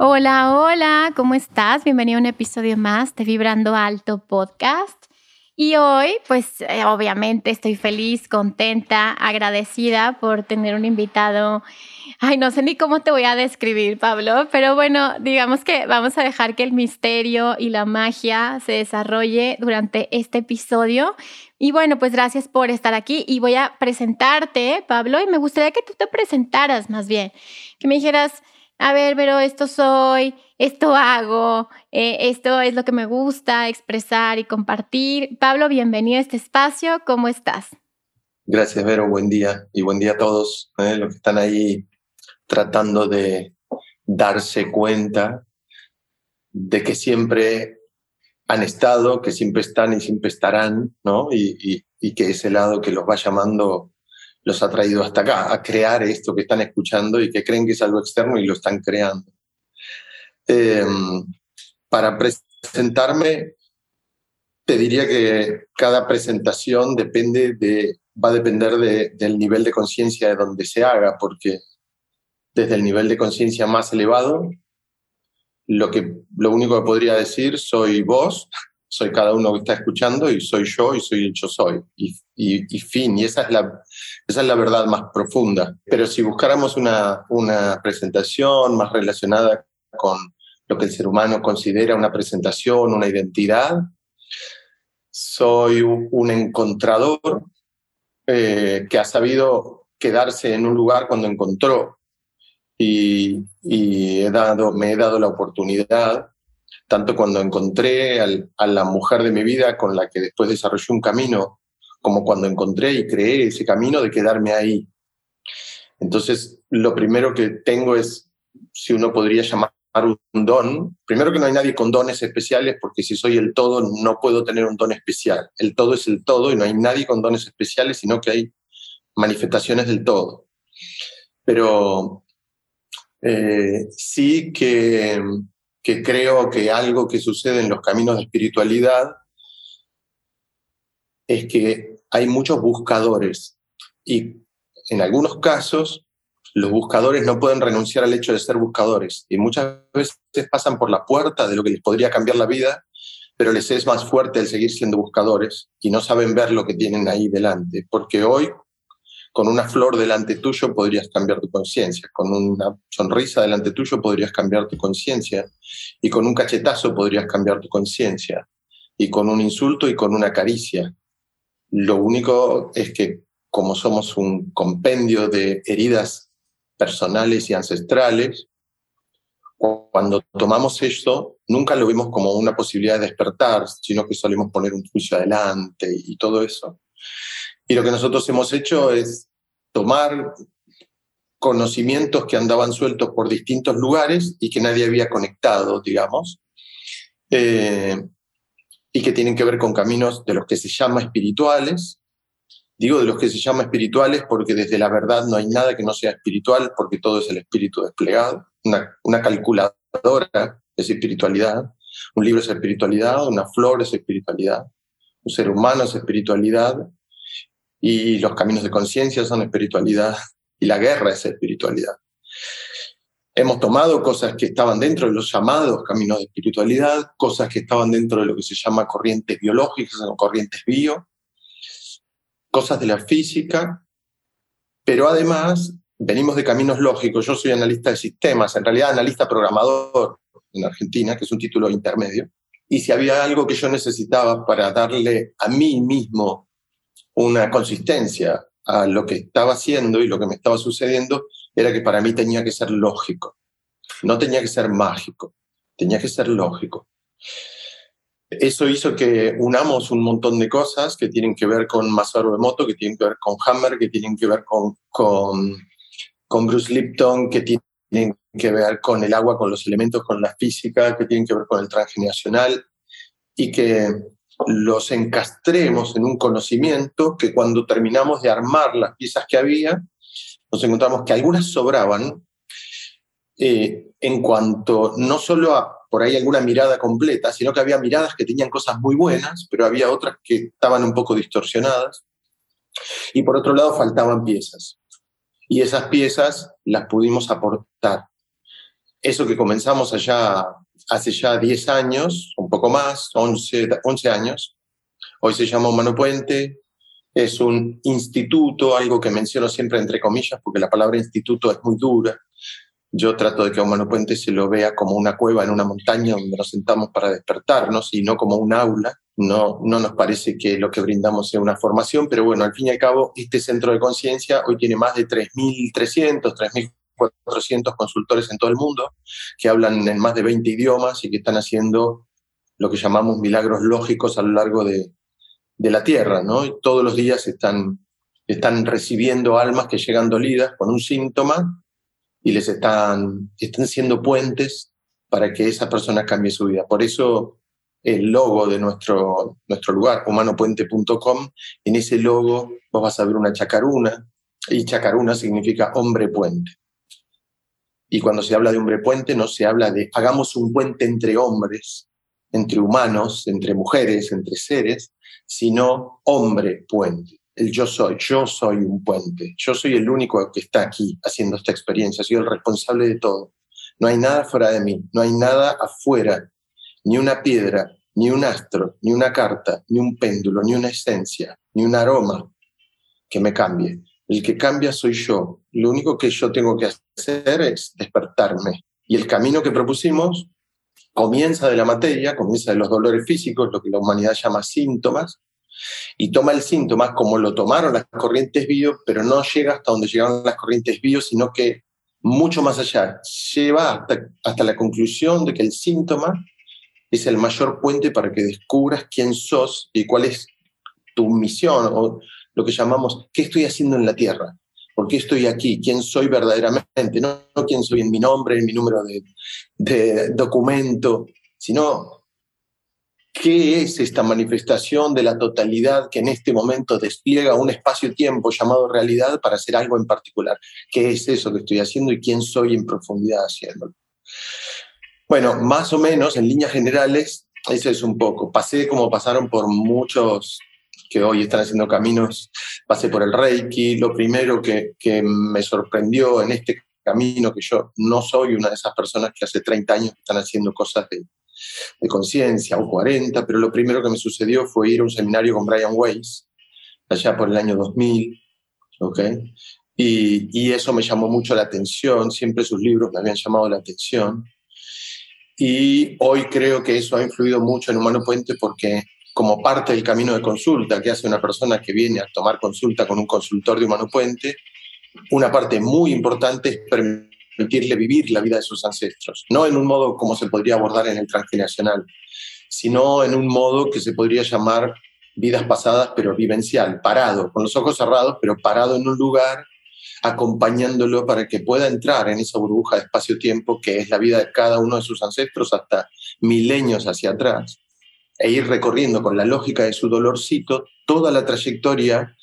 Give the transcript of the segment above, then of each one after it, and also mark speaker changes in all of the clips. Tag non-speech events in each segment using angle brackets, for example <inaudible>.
Speaker 1: Hola, hola, ¿cómo estás? Bienvenido a un episodio más de Vibrando Alto Podcast. Y hoy, pues eh, obviamente estoy feliz, contenta, agradecida por tener un invitado. Ay, no sé ni cómo te voy a describir, Pablo, pero bueno, digamos que vamos a dejar que el misterio y la magia se desarrolle durante este episodio. Y bueno, pues gracias por estar aquí y voy a presentarte, Pablo, y me gustaría que tú te presentaras más bien, que me dijeras, a ver, pero esto soy, esto hago, eh, esto es lo que me gusta expresar y compartir. Pablo, bienvenido a este espacio, ¿cómo estás?
Speaker 2: Gracias, Vero, buen día y buen día a todos eh, los que están ahí tratando de darse cuenta de que siempre han estado, que siempre están y siempre estarán, ¿no? Y, y que ese lado que los va llamando los ha traído hasta acá, a crear esto que están escuchando y que creen que es algo externo y lo están creando. Em, para presentarme, te diría que cada presentación depende de, va a depender del nivel de conciencia de donde se haga, porque desde el nivel de conciencia más elevado, lo, que, lo único que podría decir soy vos, soy cada uno que está escuchando y soy yo y soy el yo soy. Y, y, fin, y esa es, la, esa es la verdad más profunda. Pero si buscáramos una, una presentación más relacionada con lo que el ser humano considera una presentación, una identidad, soy un encontrador eh, que ha sabido quedarse en un lugar cuando encontró y, y he dado, me he dado la oportunidad tanto cuando encontré a la mujer de mi vida con la que después desarrollé un camino, como cuando encontré y creé ese camino de quedarme ahí. Entonces, lo primero que tengo es, si uno podría llamar un don, primero que no hay nadie con dones especiales, porque si soy el todo, no puedo tener un don especial. El todo es el todo y no hay nadie con dones especiales, sino que hay manifestaciones del todo. Pero eh, sí que que creo que algo que sucede en los caminos de espiritualidad es que hay muchos buscadores y en algunos casos los buscadores no pueden renunciar al hecho de ser buscadores y muchas veces pasan por la puerta de lo que les podría cambiar la vida, pero les es más fuerte el seguir siendo buscadores y no saben ver lo que tienen ahí delante, porque hoy con una flor delante tuyo podrías cambiar tu conciencia, con una sonrisa delante tuyo podrías cambiar tu conciencia y con un cachetazo podrías cambiar tu conciencia y con un insulto y con una caricia. Lo único es que como somos un compendio de heridas personales y ancestrales, cuando tomamos esto, nunca lo vemos como una posibilidad de despertar, sino que solemos poner un juicio adelante y todo eso. Y lo que nosotros hemos hecho es tomar conocimientos que andaban sueltos por distintos lugares y que nadie había conectado, digamos, eh, y que tienen que ver con caminos de los que se llama espirituales. Digo de los que se llama espirituales porque desde la verdad no hay nada que no sea espiritual porque todo es el espíritu desplegado. Una, una calculadora es espiritualidad, un libro es espiritualidad, una flor es espiritualidad, un ser humano es espiritualidad, y los caminos de conciencia son espiritualidad y la guerra es espiritualidad. Hemos tomado cosas que estaban dentro de los llamados caminos de espiritualidad, cosas que estaban dentro de lo que se llama corrientes biológicas o corrientes bio, cosas de la física, pero además venimos de caminos lógicos. Yo soy analista de sistemas, en realidad analista programador en Argentina, que es un título intermedio. y si había algo que yo necesitaba para darle a mí mismo una consistencia a lo que estaba haciendo y lo que me estaba sucediendo, era que para mí tenía que ser lógico. No tenía que ser mágico, tenía que ser lógico. Eso hizo que unamos un montón de cosas que tienen que ver con Masaru Emoto, que tienen que ver con Hammer, que tienen que ver con, con, con Bruce Lipton, que tienen que ver con el agua, con los elementos, con la física, que tienen que ver con el transgeneracional y que los encastremos en un conocimiento que cuando terminamos de armar las piezas que había, nos encontramos que algunas sobraban eh, en cuanto no solo a por ahí alguna mirada completa, sino que había miradas que tenían cosas muy buenas, pero había otras que estaban un poco distorsionadas. Y por otro lado faltaban piezas. Y esas piezas las pudimos aportar. Eso que comenzamos allá hace ya 10 años, un poco más, 11, 11 años, hoy se llama Humano Puente, es un instituto, algo que menciono siempre entre comillas, porque la palabra instituto es muy dura. Yo trato de que Humano Puente se lo vea como una cueva en una montaña donde nos sentamos para despertarnos y no como un aula. No, no nos parece que lo que brindamos sea una formación, pero bueno, al fin y al cabo, este centro de conciencia hoy tiene más de 3.300, 3.400 consultores en todo el mundo que hablan en más de 20 idiomas y que están haciendo lo que llamamos milagros lógicos a lo largo de, de la tierra, ¿no? Y todos los días están, están recibiendo almas que llegan dolidas con un síntoma y les están, están siendo puentes para que esa persona cambie su vida. Por eso el logo de nuestro, nuestro lugar, humanopuente.com, en ese logo vos vas a ver una chacaruna, y chacaruna significa hombre puente. Y cuando se habla de hombre puente, no se habla de hagamos un puente entre hombres, entre humanos, entre mujeres, entre seres, sino hombre puente. El yo soy, yo soy un puente, yo soy el único que está aquí haciendo esta experiencia, soy el responsable de todo. No hay nada fuera de mí, no hay nada afuera, ni una piedra, ni un astro, ni una carta, ni un péndulo, ni una esencia, ni un aroma que me cambie. El que cambia soy yo. Lo único que yo tengo que hacer es despertarme. Y el camino que propusimos comienza de la materia, comienza de los dolores físicos, lo que la humanidad llama síntomas, y toma el síntoma como lo tomaron las corrientes bio, pero no llega hasta donde llegaron las corrientes bio, sino que mucho más allá, lleva hasta, hasta la conclusión de que el síntoma es el mayor puente para que descubras quién sos y cuál es tu misión lo que llamamos qué estoy haciendo en la Tierra, por qué estoy aquí, quién soy verdaderamente, no, no quién soy en mi nombre, en mi número de, documento, sino ¿Qué es esta manifestación de la totalidad que en este momento despliega un espacio-tiempo llamado realidad para hacer algo en particular? ¿Qué es eso que estoy haciendo y quién soy en profundidad haciéndolo? Bueno, más o menos en líneas generales, eso es un poco. Pasé como pasaron por muchos que hoy están haciendo caminos, pasé por el Reiki. Lo primero que, que me sorprendió en este camino, que yo no soy una de esas personas que hace 30 años están haciendo cosas de de conciencia o 40, pero lo primero que me sucedió fue ir a un seminario con Brian Weiss, allá por el año 2000, ¿ok? Y, y eso me llamó mucho la atención, siempre sus libros me habían llamado la atención. Y hoy creo que eso ha influido mucho en Humano Puente porque como parte del camino de consulta que hace una persona que viene a tomar consulta con un consultor de Humano Puente, una parte muy importante es permitirle vivir la vida de sus ancestros, no en un modo como se podría abordar en el transgeneracional, sino en un modo que se podría llamar vidas pasadas, pero vivencial, parado, con los ojos cerrados, pero parado en un lugar, acompañándolo para que pueda entrar en esa burbuja de espacio-tiempo que es la vida de cada uno de sus ancestros hasta milenios hacia atrás, e ir recorriendo con la lógica de su dolorcito toda la trayectoria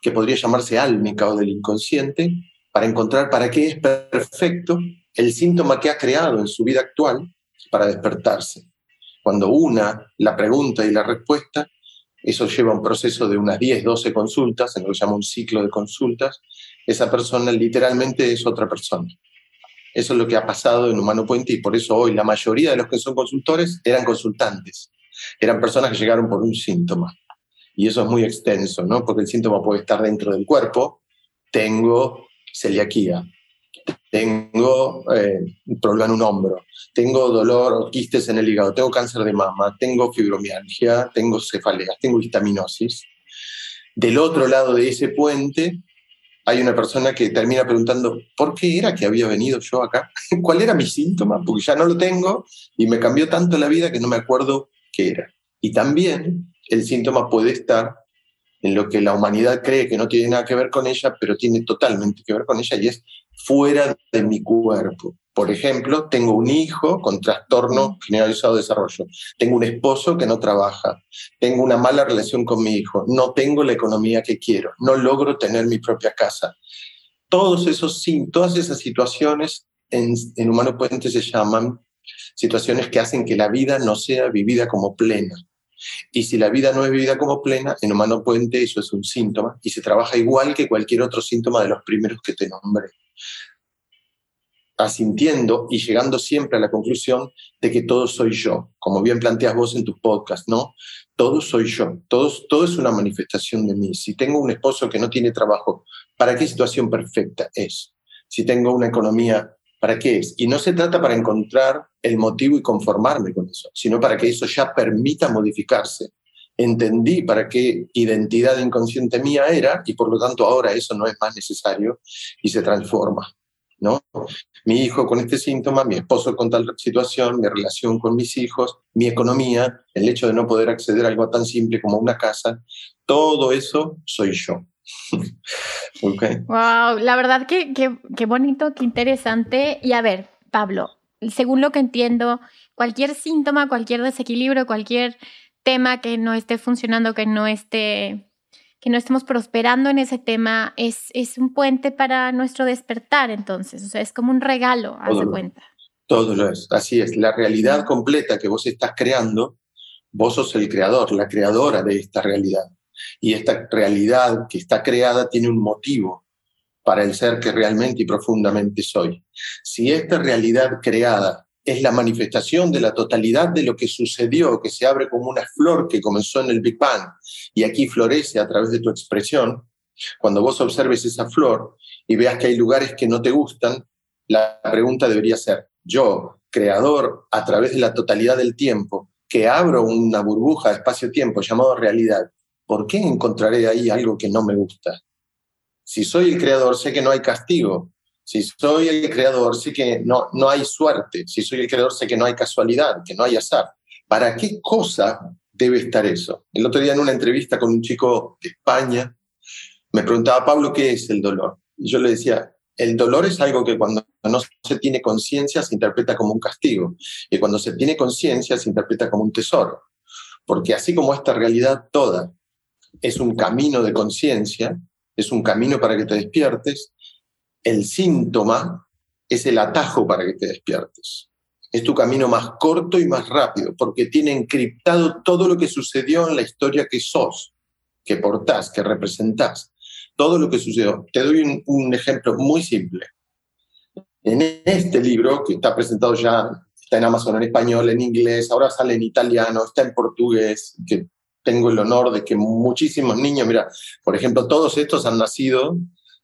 Speaker 2: que podría llamarse álmica o del inconsciente, para encontrar para qué es perfecto el síntoma que ha creado en su vida actual para despertarse. Cuando una la pregunta y la respuesta, eso lleva un proceso de unas 10, 12 consultas, en lo que se llama un ciclo de consultas, esa persona literalmente es otra persona. Eso es lo que ha pasado en Humano Puente y por eso hoy la mayoría de los que son consultores eran consultantes, eran personas que llegaron por un síntoma. Y eso es muy extenso, ¿no? Porque el síntoma puede estar dentro del cuerpo. Tengo celiaquía, tengo eh, problema en un hombro, tengo dolor o quistes en el hígado, tengo cáncer de mama, tengo fibromialgia, tengo cefaleas, tengo histaminosis. Del otro lado de ese puente hay una persona que termina preguntando, ¿por qué era que había venido yo acá? <laughs> ¿Cuál era mi síntoma? Porque ya no lo tengo y me cambió tanto la vida que no me acuerdo qué era. Y también el síntoma puede estar en lo que la humanidad cree que no tiene nada que ver con ella, pero tiene totalmente que ver con ella y es fuera de mi cuerpo. Por ejemplo, tengo un hijo con trastorno generalizado de desarrollo, tengo un esposo que no trabaja, tengo una mala relación con mi hijo, no tengo la economía que quiero, no logro tener mi propia casa. Todos esos, todas esas situaciones en, en Humano Puente se llaman situaciones que hacen que la vida no sea vivida como plena. Y si la vida no es vivida como plena, en Humano Puente eso es un síntoma y se trabaja igual que cualquier otro síntoma de los primeros que te nombré asintiendo y llegando siempre a la conclusión de que todo soy yo, como bien planteas vos en tus podcasts, ¿no? Todo soy yo, todo, todo es una manifestación de mí. Si tengo un esposo que no tiene trabajo, ¿para qué situación perfecta es? Si tengo una economía, ¿para qué es? Y no se trata para encontrar el motivo y conformarme con eso, sino para que eso ya permita modificarse. Entendí para qué identidad inconsciente mía era y por lo tanto ahora eso no es más necesario y se transforma. ¿no? Mi hijo con este síntoma, mi esposo con tal situación, mi relación con mis hijos, mi economía, el hecho de no poder acceder a algo tan simple como una casa, todo eso soy yo. <laughs>
Speaker 1: okay. Wow, la verdad que, qué bonito, qué interesante. Y a ver, Pablo, según lo que entiendo, cualquier síntoma, cualquier desequilibrio, cualquier tema que no esté funcionando, que no esté que no estemos prosperando en ese tema es, es un puente para nuestro despertar, entonces, o sea, es como un regalo, haz de cuenta.
Speaker 2: Todo lo es, así es. La realidad completa que vos estás creando, vos sos el creador, la creadora de esta realidad. Y esta realidad que está creada tiene un motivo para el ser que realmente y profundamente soy. Si esta realidad creada es la manifestación de la totalidad de lo que sucedió, que se abre como una flor que comenzó en el Big Bang y aquí florece a través de tu expresión. Cuando vos observes esa flor y veas que hay lugares que no te gustan, la pregunta debería ser, yo, creador a través de la totalidad del tiempo, que abro una burbuja de espacio-tiempo llamado realidad, ¿por qué encontraré ahí algo que no me gusta? Si soy el creador, sé que no hay castigo, si soy el creador, sé que no, no hay suerte. Si soy el creador, sé que no hay casualidad, que no hay azar. ¿Para qué cosa debe estar eso? El otro día en una entrevista con un chico de España, me preguntaba, Pablo, ¿qué es el dolor? Y yo le decía, el dolor es algo que cuando no se tiene conciencia se interpreta como un castigo y cuando se tiene conciencia se interpreta como un tesoro. Porque así como esta realidad toda es un camino de conciencia, es un camino para que te despiertes, el síntoma es el atajo para que te despiertes. Es tu camino más corto y más rápido, porque tiene encriptado todo lo que sucedió en la historia que sos, que portás, que representás. Todo lo que sucedió. Te doy un, ejemplo muy simple. En este libro, que está presentado ya, está en Amazon en español, en inglés, ahora sale en italiano, está en portugués, tengo el honor de que muchísimos niños, mira, por ejemplo, todos estos han nacido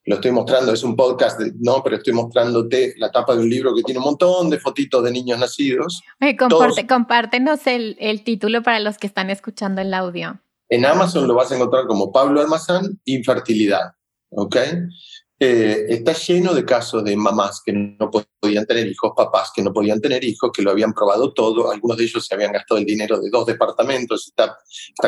Speaker 2: lo estoy mostrando, es un podcast, no, pero estoy mostrándote la tapa de un libro que tiene un montón de fotitos de niños nacidos.
Speaker 1: comparte, compártenos el, el, título para los que están escuchando el audio.
Speaker 2: En Amazon lo vas a encontrar como Pablo Almazán, Infertilidad. ¿Ok? Eh, está lleno de casos de mamás que no podían tener hijos, papás que no podían tener hijos, que lo habían probado todo, algunos de ellos se habían gastado el dinero de dos departamentos, está,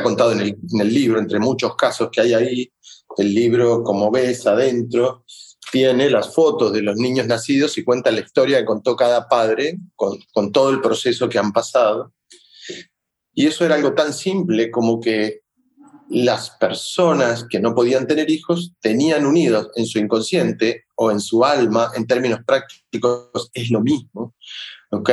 Speaker 2: contado en el, libro, entre muchos casos que hay ahí, el libro, como ves adentro, tiene las fotos de los niños nacidos y cuenta la historia que contó cada padre con todo el proceso que han pasado. Y eso era algo tan simple como que las personas que no podían tener hijos tenían unidos en su inconsciente o en su alma, en términos prácticos, es lo mismo, ¿ok?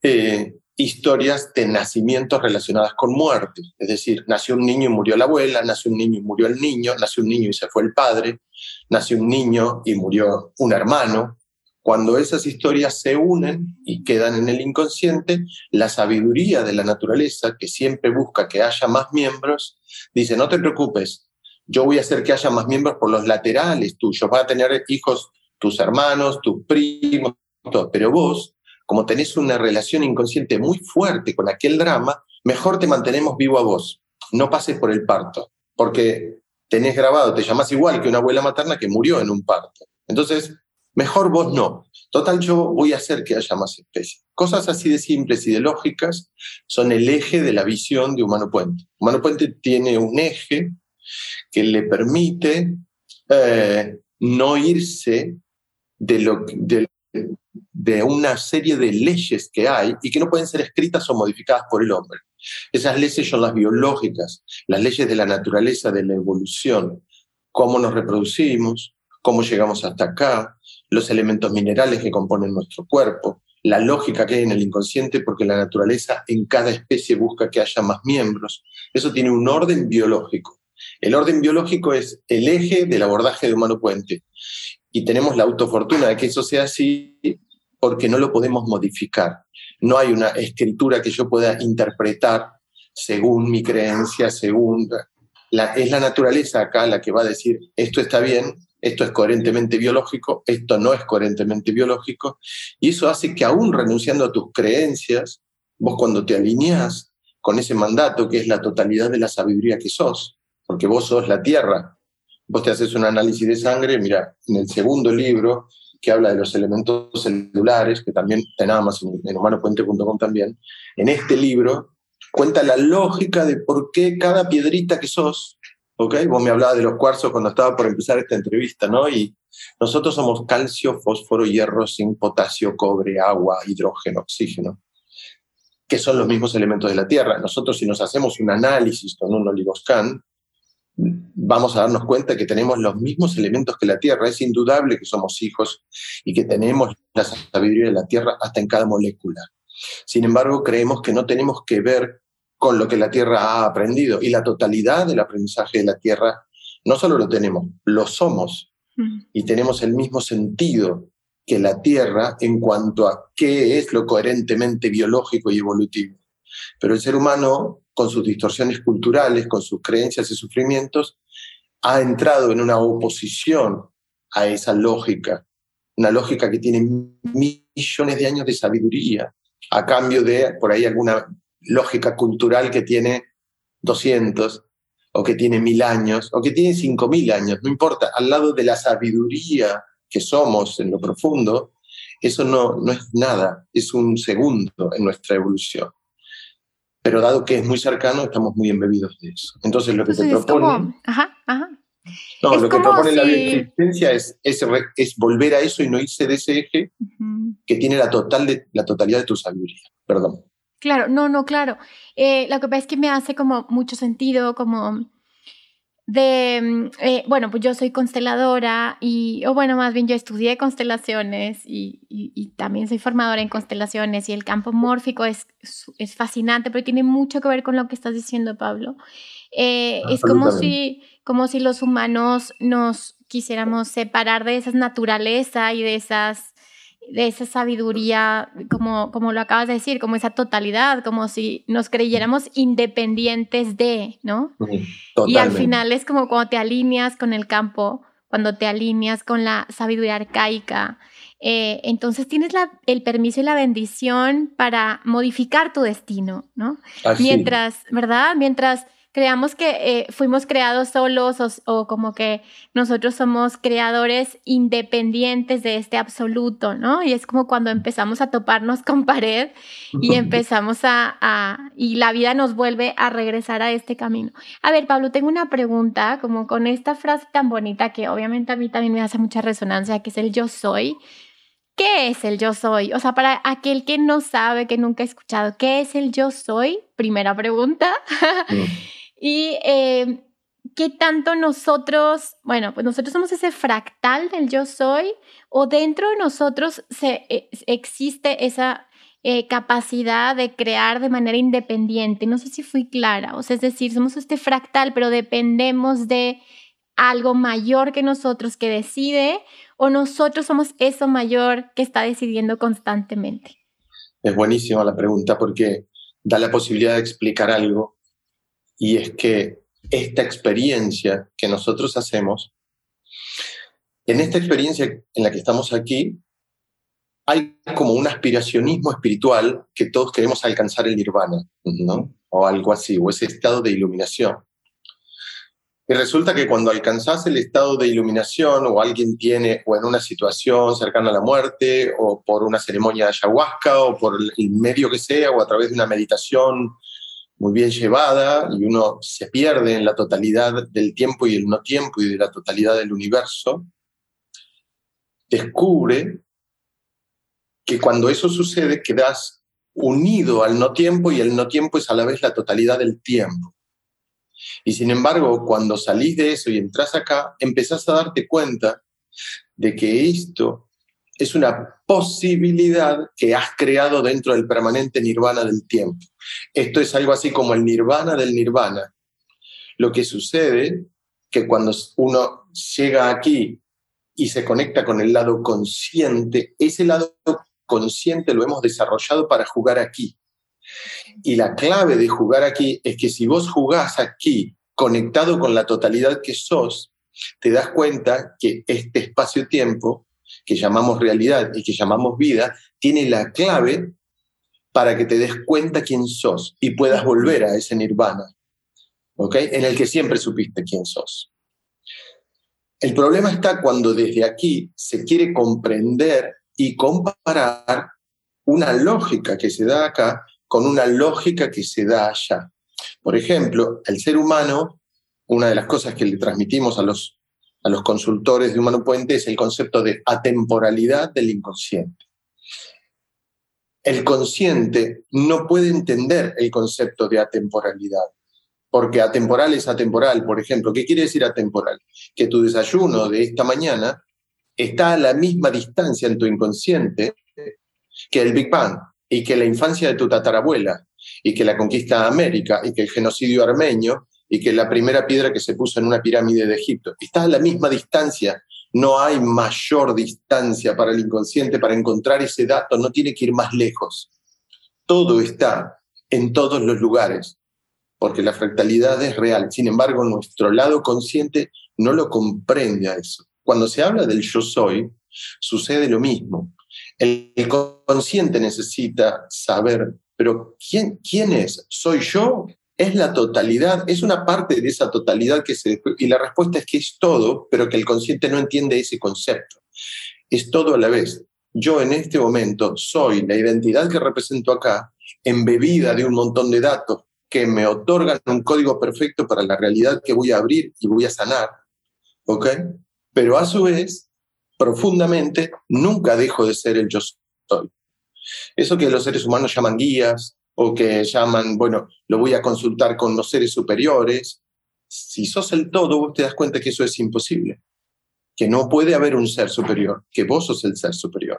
Speaker 2: Eh, historias de nacimientos relacionadas con muerte. Es decir, nació un niño y murió la abuela, nació un niño y murió el niño, nació un niño y se fue el padre, nació un niño y murió un hermano. Cuando esas historias se unen y quedan en el inconsciente, la sabiduría de la naturaleza, que siempre busca que haya más miembros, dice, no te preocupes, yo voy a hacer que haya más miembros por los laterales tuyos, vas a tener hijos tus hermanos, tus primos, todo. Pero vos, como tenés una relación inconsciente muy fuerte con aquel drama, mejor te mantenemos vivo a vos. No pases por el parto, porque tenés grabado, te llamas igual que una abuela materna que murió en un parto. Entonces, mejor vos no. Total, yo voy a hacer que haya más especies. Cosas así de simples y de lógicas son el eje de la visión de Humano Puente. Humano Puente tiene un eje que le permite eh, no irse de, de una serie de leyes que hay y que no pueden ser escritas o modificadas por el hombre. Esas leyes son las biológicas, las leyes de la naturaleza, de la evolución, cómo nos reproducimos, cómo llegamos hasta acá, los elementos minerales que componen nuestro cuerpo, la lógica que hay en el inconsciente, porque la naturaleza en cada especie busca que haya más miembros. Eso tiene un orden biológico. El orden biológico es el eje del abordaje de humano puente. Y tenemos la autofortuna de que eso sea así porque no lo podemos modificar. No hay una escritura que yo pueda interpretar según mi creencia, según... Es la naturaleza acá la que va a decir, esto está bien, esto es coherentemente biológico, esto no es coherentemente biológico, y eso hace que aún renunciando a tus creencias, vos cuando te alineás con ese mandato que es la totalidad de la sabiduría que sos, porque vos sos la tierra, vos te haces un análisis de sangre, mira, en el segundo libro que habla de los elementos celulares, que también tenemos en, en humanopuente.com también, en este libro cuenta la lógica de por qué cada piedrita que sos Vos me hablabas de los cuarzos cuando estaba por empezar esta entrevista, ¿no? Y nosotros somos calcio, fósforo, hierro, zinc, potasio, cobre, agua, hidrógeno, oxígeno, que son los mismos elementos de la Tierra. Nosotros si nos hacemos un análisis con un oligoscan, vamos a darnos cuenta que tenemos los mismos elementos que la Tierra. Es indudable que somos hijos y que tenemos la sabiduría de la Tierra hasta en cada molécula. Sin embargo, creemos que no tenemos que ver con lo que la Tierra ha aprendido. Y la totalidad del aprendizaje de la Tierra no solo lo tenemos, lo somos. Mm. Y tenemos el mismo sentido que la Tierra en cuanto a qué es lo coherentemente biológico y evolutivo. Pero el ser humano, con sus distorsiones culturales, con sus creencias y sufrimientos, ha entrado en una oposición a esa lógica, una lógica que tiene millones de años de sabiduría, a cambio de por ahí alguna lógica cultural que tiene 200 o que tiene mil años o que tiene cinco mil años, no importa, al lado de la sabiduría que somos en lo profundo, eso no, no es nada, es un segundo en nuestra evolución. Pero dado que es muy cercano, estamos muy embebidos de eso. Entonces lo que se propone...
Speaker 1: Ajá, ajá.
Speaker 2: No, lo que propone la existencia es, es, es, volver a eso y no irse de ese eje que tiene la, total de, la totalidad de tu sabiduría. Perdón.
Speaker 1: Claro, no, no, claro. Eh, lo que pasa es que me hace como mucho sentido, como de, mm, eh, bueno, pues yo soy consteladora y, o bueno, más bien yo estudié constelaciones y, y, también soy formadora en constelaciones y el campo mórfico es, es fascinante, pero tiene mucho que ver con lo que estás diciendo, Pablo. Eh, es como si, como si los humanos nos quisiéramos separar de esa naturaleza y de esas de esa sabiduría, como, como lo acabas de decir, como esa totalidad, como si nos creyéramos independientes de, ¿no? Y al final es como cuando te alineas con el campo, cuando te alineas con la sabiduría arcaica, eh, entonces tienes la, el permiso y la bendición para modificar tu destino, ¿no? Mientras, ¿verdad? Mientras creamos que eh, fuimos creados solos o, como que nosotros somos creadores independientes de este absoluto, ¿no? Y es como cuando empezamos a toparnos con <laughs> pared y empezamos a, y la vida nos vuelve a regresar a este camino. A ver, Pablo, tengo una pregunta, como con esta frase tan bonita que obviamente a mí también me hace mucha resonancia, que es el yo soy. ¿Qué es el yo soy? O sea, para aquel que no sabe, que nunca ha escuchado, ¿qué es el yo soy? Primera pregunta. <laughs> Y eh, qué tanto nosotros, bueno, pues nosotros somos ese fractal del yo soy o dentro de nosotros se, eh, existe esa eh, capacidad de crear de manera independiente. No sé si fui clara, o sea, es decir, somos este fractal, pero dependemos de algo mayor que nosotros que decide o nosotros somos eso mayor que está decidiendo constantemente.
Speaker 2: Es buenísima la pregunta porque da la posibilidad de explicar algo y es que esta experiencia que nosotros hacemos en esta experiencia en la que estamos aquí, hay como un aspiracionismo espiritual que todos queremos alcanzar el nirvana, ¿no? O algo así, o ese estado de iluminación. Y resulta que cuando alcanzas el estado de iluminación o alguien tiene, o en una situación cercana a la muerte, o por una ceremonia de ayahuasca, o por el medio que sea, o a través de una meditación muy bien llevada, y uno se pierde en la totalidad del tiempo y el no tiempo y de la totalidad del universo, descubre que cuando eso sucede quedas unido al no tiempo y el no tiempo es a la vez la totalidad del tiempo. Y sin embargo, cuando salís de eso y entras acá, empezás a darte cuenta de que esto es una posibilidad que has creado dentro del permanente nirvana del tiempo. Esto es algo así como el nirvana del nirvana. Lo que sucede que cuando uno llega aquí y se conecta con el lado consciente, ese lado consciente lo hemos desarrollado para jugar aquí. Y la clave de jugar aquí es que si vos jugás aquí conectado con la totalidad que sos, te das cuenta que este espacio-tiempo que llamamos realidad y que llamamos vida, tiene la clave para que te des cuenta quién sos y puedas volver a ese nirvana, ¿ok? En el que siempre supiste quién sos. El problema está cuando desde aquí se quiere comprender y comparar una lógica que se da acá con una lógica que se da allá. Por ejemplo, el ser humano, una de las cosas que le transmitimos a los, a los consultores de Humano Puente es el concepto de atemporalidad del inconsciente. El consciente no puede entender el concepto de atemporalidad porque atemporal es atemporal. Por ejemplo, ¿qué quiere decir atemporal? Que tu desayuno de esta mañana está a la misma distancia en tu inconsciente que el Big Bang y que la infancia de tu tatarabuela y que la conquista de América y que el genocidio armenio y que la primera piedra que se puso en una pirámide de Egipto. Está a la misma distancia. No hay mayor distancia para el inconsciente para encontrar ese dato. No tiene que ir más lejos. Todo está en todos los lugares porque la fractalidad es real. Sin embargo, nuestro lado consciente no lo comprende a eso. Cuando se habla del yo soy, sucede lo mismo. El, consciente necesita saber, pero ¿quién, ¿quién es? ¿Soy yo? ¿Es la totalidad? ¿Es una parte de esa totalidad que se... Y la respuesta es que es todo, pero que el consciente no entiende ese concepto. Es todo a la vez. Yo en este momento soy la identidad que represento acá, embebida de un montón de datos que me otorgan un código perfecto para la realidad que voy a abrir y voy a sanar, ¿ok? Pero a su vez, profundamente, nunca dejo de ser el yo soy. Eso que los seres humanos llaman guías o que llaman, bueno, lo voy a consultar con los seres superiores, si sos el todo, vos te das cuenta que eso es imposible, que no puede haber un ser superior, que vos sos el ser superior.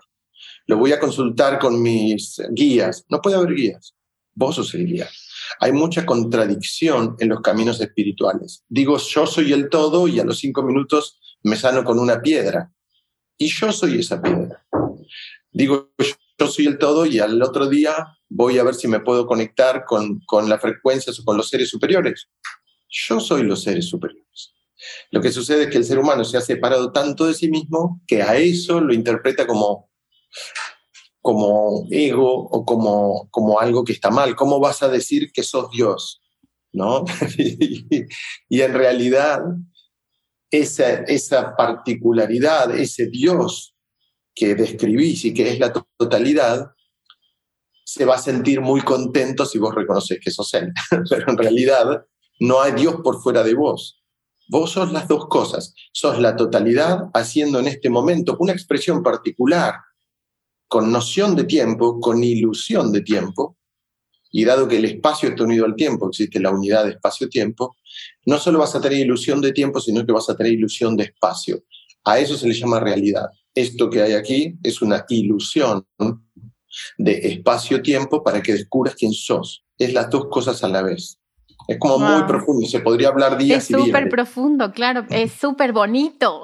Speaker 2: Lo voy a consultar con mis guías, no puede haber guías, vos sos el guía. Hay mucha contradicción en los caminos espirituales. Digo, yo soy el todo y a los cinco minutos me sano con una piedra. Y yo soy esa piedra. Digo, yo soy el todo y al otro día voy a ver si me puedo conectar con, con las frecuencias o con los seres superiores. Yo soy los seres superiores. Lo que sucede es que el ser humano se ha separado tanto de sí mismo que a eso lo interpreta como como ego o como, como algo que está mal. ¿Cómo vas a decir que sos Dios? ¿No? <laughs> y, en realidad, esa, esa particularidad, ese Dios que describís y que es la totalidad, se va a sentir muy contento si vos reconoces que sos Él. <laughs> Pero en realidad no hay Dios por fuera de vos. Vos sos las dos cosas. Sos la totalidad haciendo en este momento una expresión particular con noción de tiempo, con ilusión de tiempo, y dado que el espacio está unido al tiempo, existe la unidad de espacio-tiempo, no solo vas a tener ilusión de tiempo, sino que vas a tener ilusión de espacio. A eso se le llama realidad. Esto que hay aquí es una ilusión de espacio-tiempo para que descubras quién sos. Es las dos cosas a la vez. Es como muy profundo, se podría hablar días
Speaker 1: y días. Es súper profundo, claro, es súper bonito.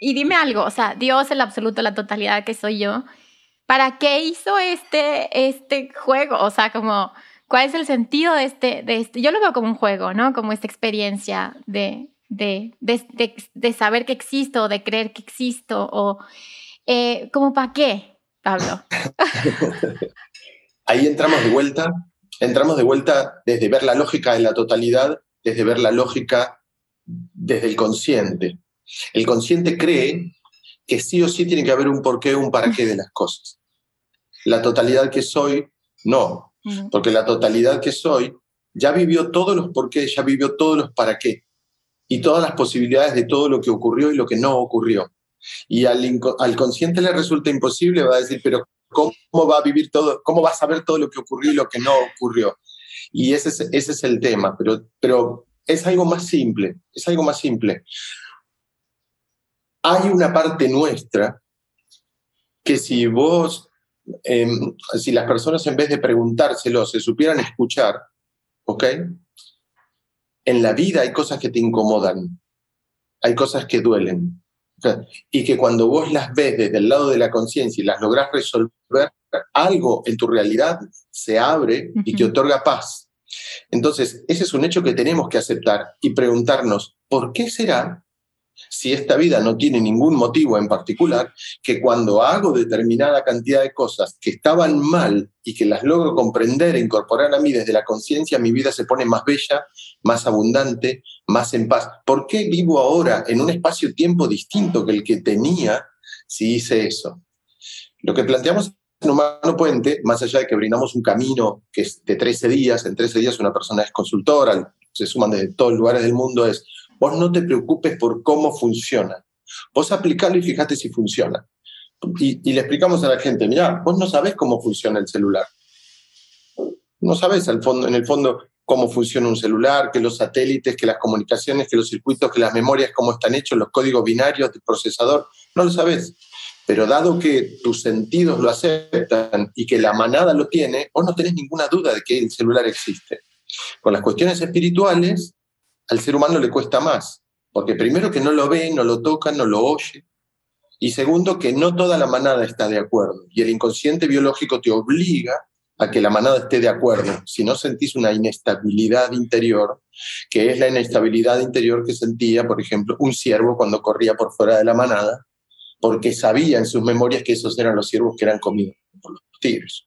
Speaker 1: Y dime algo, o sea, Dios, el absoluto, la totalidad que soy yo, ¿para qué hizo este, este juego? O sea, como, ¿cuál es el sentido de este, de este? Yo lo veo como un juego, ¿no? Como esta experiencia de, de, de, de saber que existo, de creer que existo, o eh, como para qué, Pablo. <laughs>
Speaker 2: Ahí entramos de vuelta, entramos de vuelta desde ver la lógica de la totalidad, desde ver la lógica desde el consciente. El consciente cree que sí o sí tiene que haber un porqué un para qué de las cosas. La totalidad que soy, no, porque la totalidad que soy ya vivió todos los porqués, ya vivió todos los para qué y todas las posibilidades de todo lo que ocurrió y lo que no ocurrió. Y al, al consciente le resulta imposible, va a decir, pero ¿cómo va a vivir todo? ¿Cómo va a saber todo lo que ocurrió y lo que no ocurrió? Y ese es, ese es el tema, pero, pero es algo más simple, es algo más simple hay una parte nuestra que si vos, em, si las personas en vez de preguntárselo se supieran escuchar, ¿ok? En la vida hay cosas que te incomodan, hay cosas que duelen, y que cuando vos las ves desde el lado de la conciencia y las lográs resolver, algo en tu realidad se abre y te otorga paz. Entonces, ese es un hecho que tenemos que aceptar y preguntarnos, ¿por qué será si esta vida no tiene ningún motivo en particular, que cuando hago determinada cantidad de cosas que estaban mal y que las logro comprender e incorporar a mí desde la conciencia, mi vida se pone más bella, más abundante, más en paz. ¿Por qué vivo ahora en un espacio-tiempo distinto que el que tenía si hice eso? Lo que planteamos en Humano Puente, más allá de que brindamos un camino que es de 13 días, en 13 días una persona es consultora, se suman de todos los lugares del mundo, es Vos no te preocupes por cómo funciona. Vos aplicalo y fíjate si funciona. Y, le explicamos a la gente, mira, vos no sabés cómo funciona el celular. No sabés al fondo, en el fondo cómo funciona un celular, que los satélites, que las comunicaciones, que los circuitos, que las memorias, cómo están hechos, los códigos binarios del procesador. No lo sabés. Pero dado que tus sentidos lo aceptan y que la manada lo tiene, vos no tenés ninguna duda de que el celular existe. Con las cuestiones espirituales, al ser humano le cuesta más, porque primero que no lo ve, no lo toca, no lo oye, y segundo que no toda la manada está de acuerdo, y el inconsciente biológico te obliga a que la manada esté de acuerdo, si no sentís una inestabilidad interior, que es la inestabilidad interior que sentía, por ejemplo, un ciervo cuando corría por fuera de la manada, porque sabía en sus memorias que esos eran los ciervos que eran comidos por los tigres.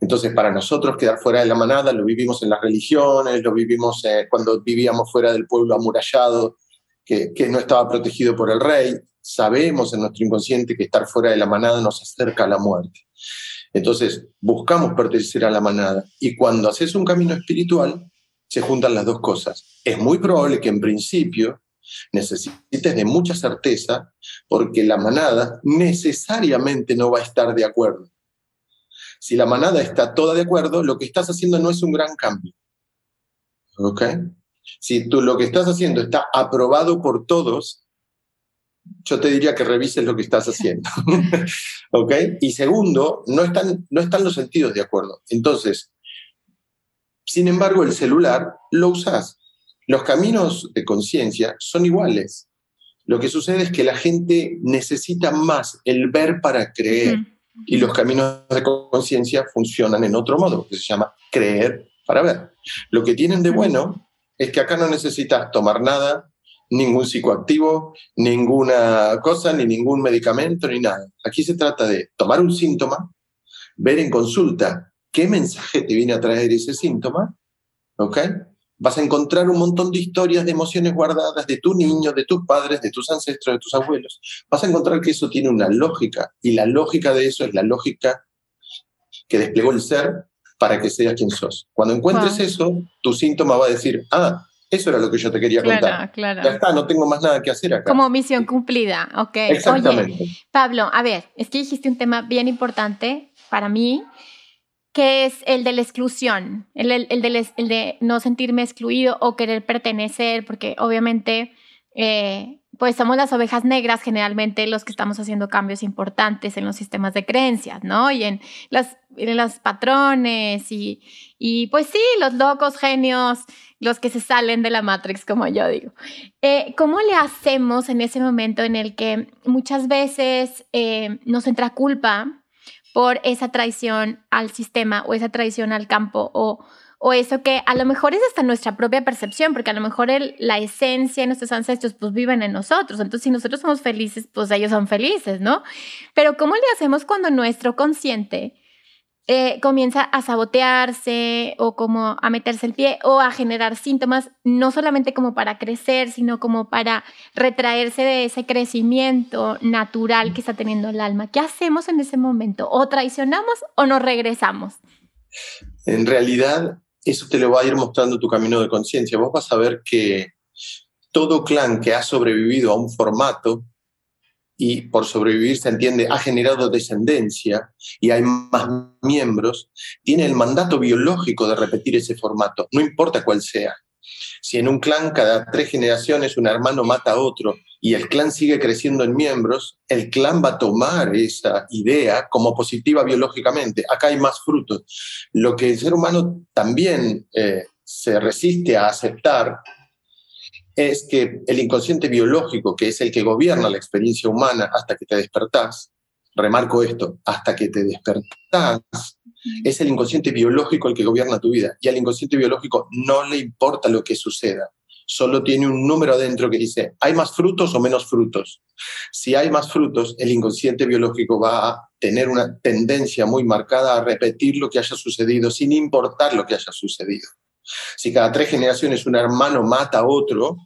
Speaker 2: Entonces, para nosotros quedar fuera de la manada lo vivimos en las religiones, lo vivimos eh, cuando vivíamos fuera del pueblo amurallado, que, que no estaba protegido por el rey. Sabemos en nuestro inconsciente que estar fuera de la manada nos acerca a la muerte. Entonces, buscamos pertenecer a la manada. Y cuando haces un camino espiritual, se juntan las dos cosas. Es muy probable que en principio necesites de mucha certeza porque la manada necesariamente no va a estar de acuerdo. Si la manada está toda de acuerdo, lo que estás haciendo no es un gran cambio. ¿Ok? Si tú lo que estás haciendo está aprobado por todos, yo te diría que revises lo que estás haciendo. <laughs> ¿Ok? Y segundo, no están, no están los sentidos de acuerdo. Entonces, sin embargo, el celular lo usas. Los caminos de conciencia son iguales. Lo que sucede es que la gente necesita más el ver para creer. Y los caminos de conciencia funcionan en otro modo, que se llama creer para ver. Lo que tienen de bueno es que acá no necesitas tomar nada, ningún psicoactivo, ninguna cosa, ni ningún medicamento, ni nada. Aquí se trata de tomar un síntoma, ver en consulta qué mensaje te viene a traer ese síntoma, ¿ok? Vas a encontrar un montón de historias, de emociones guardadas de tu niño, de tus padres, de tus ancestros, de tus abuelos. Vas a encontrar que eso tiene una lógica y la lógica de eso es la lógica que desplegó el ser para que seas quien sos. Cuando encuentres eso, tu síntoma va a decir, ah, Eso era lo que yo te quería contar.
Speaker 1: Claro.
Speaker 2: Ya está, no tengo más nada que hacer acá.
Speaker 1: Como misión cumplida, ok.
Speaker 2: Exactamente.
Speaker 1: Oye, Pablo, a ver, es que dijiste un tema bien importante para mí, que es el de la exclusión, el, el, de, el de no sentirme excluido o querer pertenecer, porque obviamente eh, pues somos las ovejas negras generalmente los que estamos haciendo cambios importantes en los sistemas de creencias, ¿no? Y en, las, en patrones y, y pues sí, los locos genios, los que se salen de la Matrix, como yo digo. Eh, ¿Cómo le hacemos en ese momento en el que muchas veces eh, nos entra culpa por esa traición al sistema o esa traición al campo o o eso que a lo mejor es hasta nuestra propia percepción, porque a lo mejor la esencia de nuestros ancestros pues viven en nosotros, entonces si nosotros somos felices, pues ellos son felices, ¿no? Pero ¿cómo le hacemos cuando nuestro consciente eh, comienza a sabotearse o como a meterse el pie o a generar síntomas, no solamente como para crecer, sino como para retraerse de ese crecimiento natural que está teniendo el alma? ¿Qué hacemos en ese momento? ¿O traicionamos o nos regresamos?
Speaker 2: En realidad, eso te lo va a ir mostrando tu camino de conciencia. Vos vas a ver que todo clan que ha sobrevivido a un formato, y por sobrevivir se entiende, ha generado descendencia y hay más miembros, tiene el mandato biológico de repetir ese formato, no importa cuál sea. Si en un clan cada tres generaciones un hermano mata a otro y el clan sigue creciendo en miembros, el clan va a tomar esa idea como positiva biológicamente. Acá hay más frutos. Lo que el ser humano también eh, se resiste a aceptar es que el inconsciente biológico, que es el que gobierna la experiencia humana hasta que te despertás, remarco esto, hasta que te despertás, es el inconsciente biológico el que gobierna tu vida. Y al inconsciente biológico no le importa lo que suceda solo tiene un número adentro que dice, ¿hay más frutos o menos frutos? Si hay más frutos, el inconsciente biológico va a tener una tendencia muy marcada a repetir lo que haya sucedido sin importar lo que haya sucedido. Si cada tres generaciones un hermano mata a otro,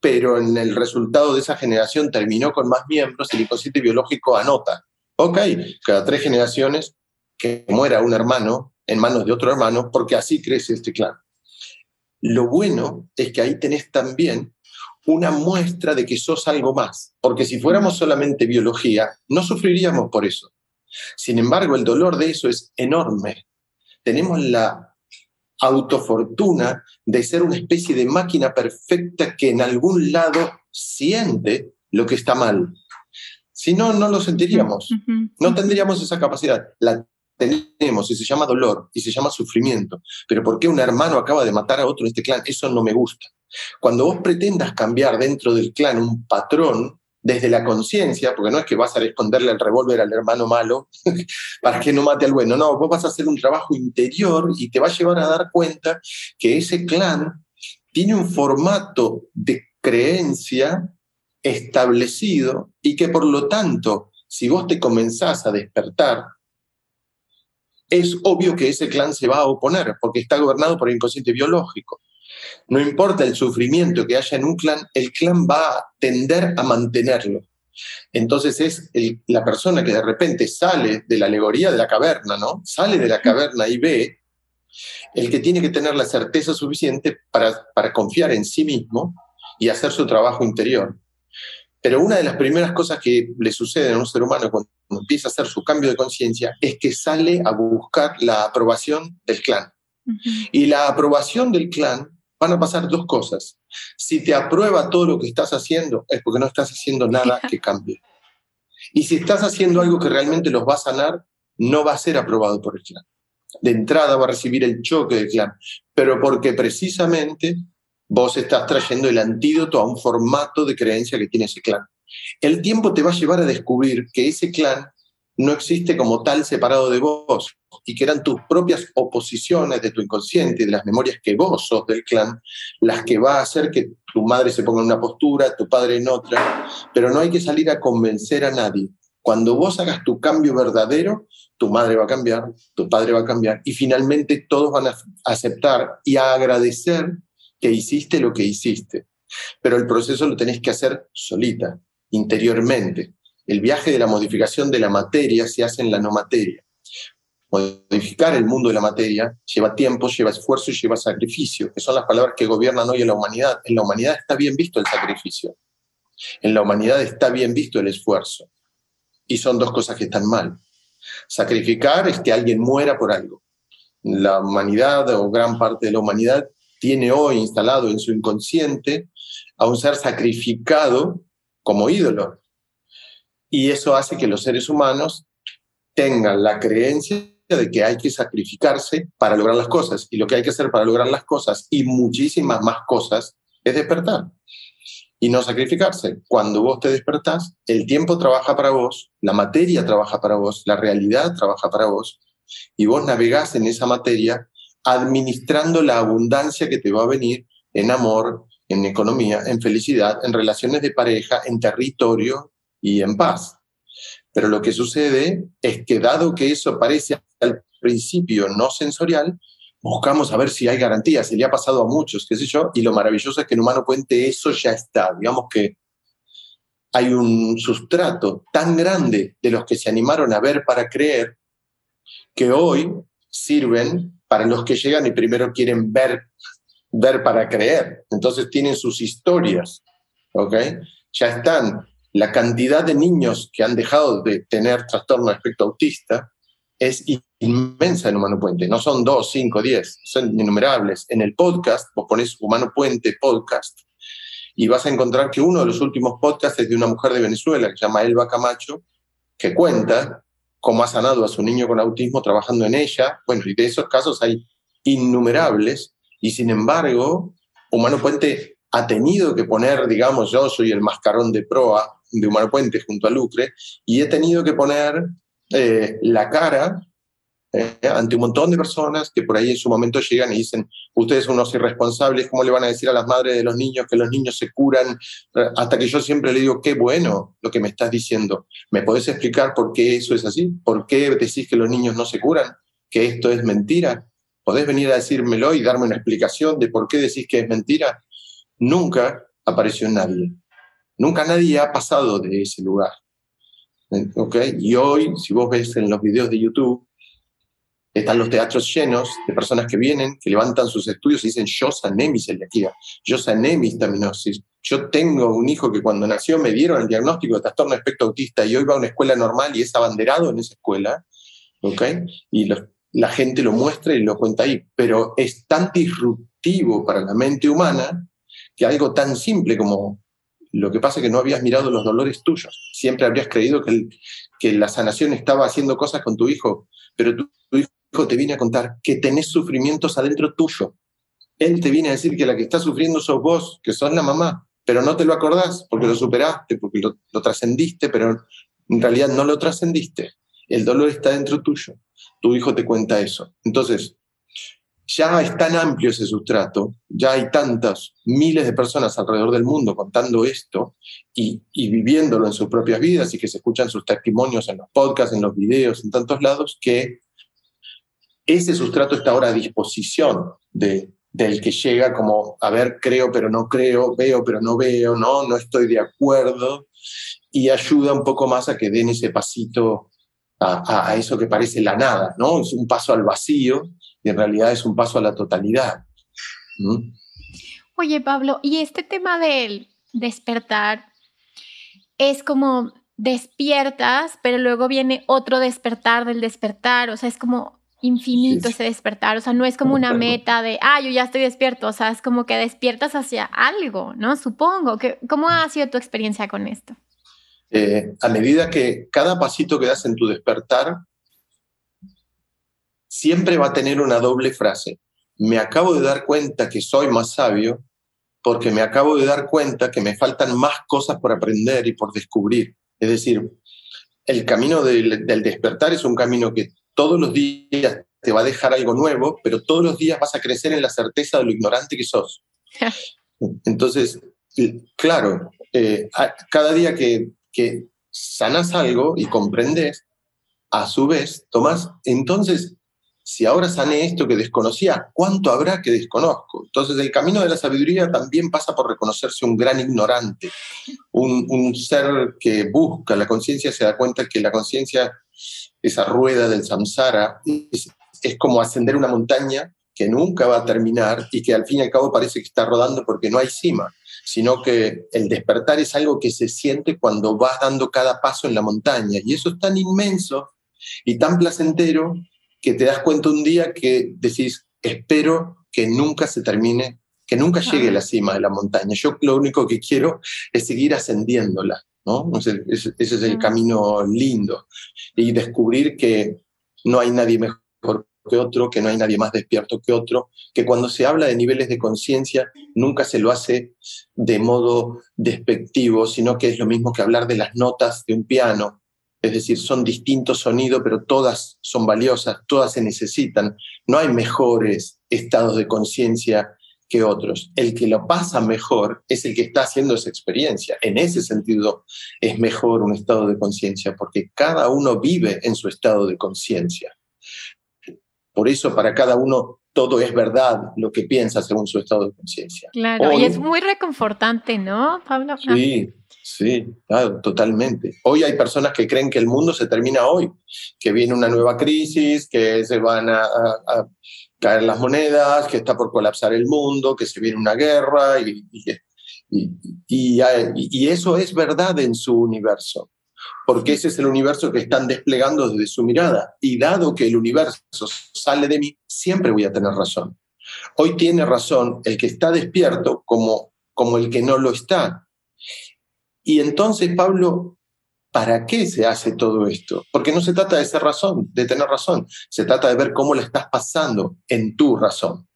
Speaker 2: pero en el resultado de esa generación terminó con más miembros, el inconsciente biológico anota, ok, cada tres generaciones que muera un hermano en manos de otro hermano, porque así crece este clan. Lo bueno es que ahí tenés también una muestra de que sos algo más, porque si fuéramos solamente biología, no sufriríamos por eso. Sin embargo, el dolor de eso es enorme. Tenemos la autofortuna de ser una especie de máquina perfecta que en algún lado siente lo que está mal. Si no, no lo sentiríamos. No tendríamos esa capacidad. La tenemos y se llama dolor y se llama sufrimiento. Pero ¿por qué un hermano acaba de matar a otro en este clan? Eso no me gusta. Cuando vos pretendas cambiar dentro del clan un patrón desde la conciencia, porque no es que vas a responderle el revólver al hermano malo <laughs> para que no mate al bueno, no, vos vas a hacer un trabajo interior y te va a llevar a dar cuenta que ese clan tiene un formato de creencia establecido y que por lo tanto, si vos te comenzás a despertar es obvio que ese clan se va a oponer porque está gobernado por el inconsciente biológico. No importa el sufrimiento que haya en un clan, el clan va a tender a mantenerlo. Entonces es la persona que de repente sale de la alegoría de la caverna, ¿no? Sale de la caverna y ve el que tiene que tener la certeza suficiente para, para confiar en sí mismo y hacer su trabajo interior. Pero una de las primeras cosas que le sucede a un ser humano cuando empieza a hacer su cambio de conciencia es que sale a buscar la aprobación del clan. Y la aprobación del clan van a pasar dos cosas. Si te aprueba todo lo que estás haciendo, es porque no estás haciendo nada que cambie. Y si estás haciendo algo que realmente los va a sanar, no va a ser aprobado por el clan. De entrada va a recibir el choque del clan, pero porque precisamente vos estás trayendo el antídoto a un formato de creencia que tiene ese clan. El tiempo te va a llevar a descubrir que ese clan no existe como tal separado de vos y que eran tus propias oposiciones de tu inconsciente y de las memorias que vos sos del clan las que va a hacer que tu madre se ponga en una postura, tu padre en otra, pero no hay que salir a convencer a nadie. Cuando vos hagas tu cambio verdadero, tu madre va a cambiar, tu padre va a cambiar y finalmente todos van a aceptar y a agradecer que hiciste lo que hiciste. Pero el proceso lo tenés que hacer solita, interiormente. El viaje de la modificación de la materia se hace en la no materia. Modificar el mundo de la materia lleva tiempo, lleva esfuerzo y lleva sacrificio, que son las palabras que gobiernan hoy en la humanidad. En la humanidad está bien visto el sacrificio. En la humanidad está bien visto el esfuerzo. Y son dos cosas que están mal. Sacrificar es que alguien muera por algo. La humanidad o gran parte de la humanidad tiene hoy instalado en su inconsciente a un ser sacrificado como ídolo. Y eso hace que los seres humanos tengan la creencia de que hay que sacrificarse para lograr las cosas. Y lo que hay que hacer para lograr las cosas y muchísimas más cosas es despertar y no sacrificarse. Cuando vos te despertás, el tiempo trabaja para vos, la materia trabaja para vos, la realidad trabaja para vos, y vos navegás en esa materia administrando la abundancia que te va a venir en amor, en economía, en felicidad, en relaciones de pareja, en territorio y en paz. Pero lo que sucede es que dado que eso parece al principio no sensorial, buscamos a ver si hay garantías, se le ha pasado a muchos, qué sé yo, y lo maravilloso es que en Humano Puente eso ya está, digamos que hay un sustrato tan grande de los que se animaron a ver para creer que hoy sirven para los que llegan y primero quieren ver, ver para creer. Entonces tienen sus historias, ¿ok? Ya están. La cantidad de niños que han dejado de tener trastorno de espectro autista es inmensa en Humano Puente. No son dos, cinco, diez, son innumerables. En el podcast, vos pones Humano Puente Podcast y vas a encontrar que uno de los últimos podcasts es de una mujer de Venezuela que se llama Elba Camacho, que cuenta cómo ha sanado a su niño con autismo trabajando en ella. Bueno, y de esos casos hay innumerables y sin embargo, Humano Puente ha tenido que poner, digamos, yo soy el mascarón de proa de Humano Puente junto a Lucre, y he tenido que poner eh, la cara eh, ante un montón de personas que por ahí en su momento llegan y dicen, ustedes son unos irresponsables, ¿cómo le van a decir a las madres de los niños que los niños se curan? Hasta que yo siempre le digo, qué bueno lo que me estás diciendo. ¿Me podés explicar por qué eso es así? ¿Por qué decís que los niños no se curan? ¿Que esto es mentira? ¿Podés venir a decírmelo y darme una explicación de por qué decís que es mentira? Nunca apareció nadie. Nunca nadie ha pasado de ese lugar. ¿Okay? Y hoy, si vos ves en los videos de YouTube, están los teatros llenos de personas que vienen, que levantan sus estudios y dicen, yo sané mi celiaquía, yo sané mi histaminosis, yo tengo un hijo que cuando nació me dieron el diagnóstico de trastorno de espectro autista y hoy va a una escuela normal y es abanderado en esa escuela, ¿ok? Y la gente lo muestra y lo cuenta ahí, pero es tan disruptivo para la mente humana que algo tan simple como lo que pasa es que no habías mirado los dolores tuyos. Siempre habrías creído que, que la sanación estaba haciendo cosas con tu hijo, pero tu, hijo te viene a contar que tenés sufrimientos adentro tuyo. Él te viene a decir que la que está sufriendo sos vos, que sos la mamá, pero no te lo acordás porque lo superaste, porque lo, lo trascendiste, pero en realidad no lo trascendiste. El dolor está dentro tuyo. Tu hijo te cuenta eso. Entonces, ya es tan amplio ese sustrato, ya hay tantas miles de personas alrededor del mundo contando esto y, viviéndolo en sus propias vidas y que se escuchan sus testimonios en los podcasts, en los videos, en tantos lados, que ese sustrato está ahora a disposición de, del que llega como, a ver, creo pero no creo, veo pero no veo, no, no estoy de acuerdo, y ayuda un poco más a que den ese pasito a, a eso que parece la nada, ¿no? Es un paso al vacío y en realidad es un paso a la totalidad.
Speaker 1: Oye, Pablo, y este tema del despertar es como despiertas, pero luego viene otro despertar del despertar, o sea, es como infinito ese despertar, o sea, no es como una meta de, ah, yo ya estoy despierto, o sea, es como que despiertas hacia algo, ¿no? Supongo. Que, ¿Cómo ha sido tu experiencia con esto?
Speaker 2: Eh, a medida que cada pasito que das en tu despertar siempre va a tener una doble frase. Me acabo de dar cuenta que soy más sabio porque me acabo de dar cuenta que me faltan más cosas por aprender y por descubrir. Es decir, el camino del, despertar es un camino que todos los días te va a dejar algo nuevo, pero todos los días vas a crecer en la certeza de lo ignorante que sos. <laughs> Entonces, claro, eh, cada día que, que sanas algo y comprendes, a su vez, Tomás, entonces si ahora sané esto que desconocía, ¿cuánto habrá que desconozco? Entonces el camino de la sabiduría también pasa por reconocerse un gran ignorante, un, ser que busca la conciencia, se da cuenta que la conciencia esa rueda del samsara, es, es como ascender una montaña que nunca va a terminar y que al fin y al cabo parece que está rodando porque no hay cima, sino que el despertar es algo que se siente cuando vas dando cada paso en la montaña. Y eso es tan inmenso y tan placentero que te das cuenta un día que decís, espero que nunca se termine, que nunca llegue a la cima de la montaña. Yo lo único que quiero es seguir ascendiéndola, ¿no? Ese, ese es el camino lindo. Y descubrir que no hay nadie mejor que otro, que no hay nadie más despierto que otro, que cuando se habla de niveles de conciencia nunca se lo hace de modo despectivo, sino que es lo mismo que hablar de las notas de un piano. Es decir, son distintos sonidos, pero todas son valiosas, todas se necesitan. No hay mejores estados de conciencia que otros. El que lo pasa mejor es el que está haciendo esa experiencia. En ese sentido es mejor un estado de conciencia, porque cada uno vive en su estado de conciencia. Por eso para cada uno todo es verdad lo que piensa según su estado de conciencia.
Speaker 1: Claro, y es muy reconfortante, ¿no, Pablo?
Speaker 2: Sí, sí, totalmente. Hoy hay personas que creen que el mundo se termina hoy, que viene una nueva crisis, que se van a, caer las monedas, que está por colapsar el mundo, que se viene una guerra y, y eso es verdad en su universo porque ese es el universo que están desplegando desde su mirada. Y dado que el universo sale de mí, siempre voy a tener razón. Hoy tiene razón el que está despierto como, como el que no lo está. Y entonces, Pablo, ¿para qué se hace todo esto? Porque no se trata de ser razón, de tener razón, se trata de ver cómo le estás pasando en tu razón.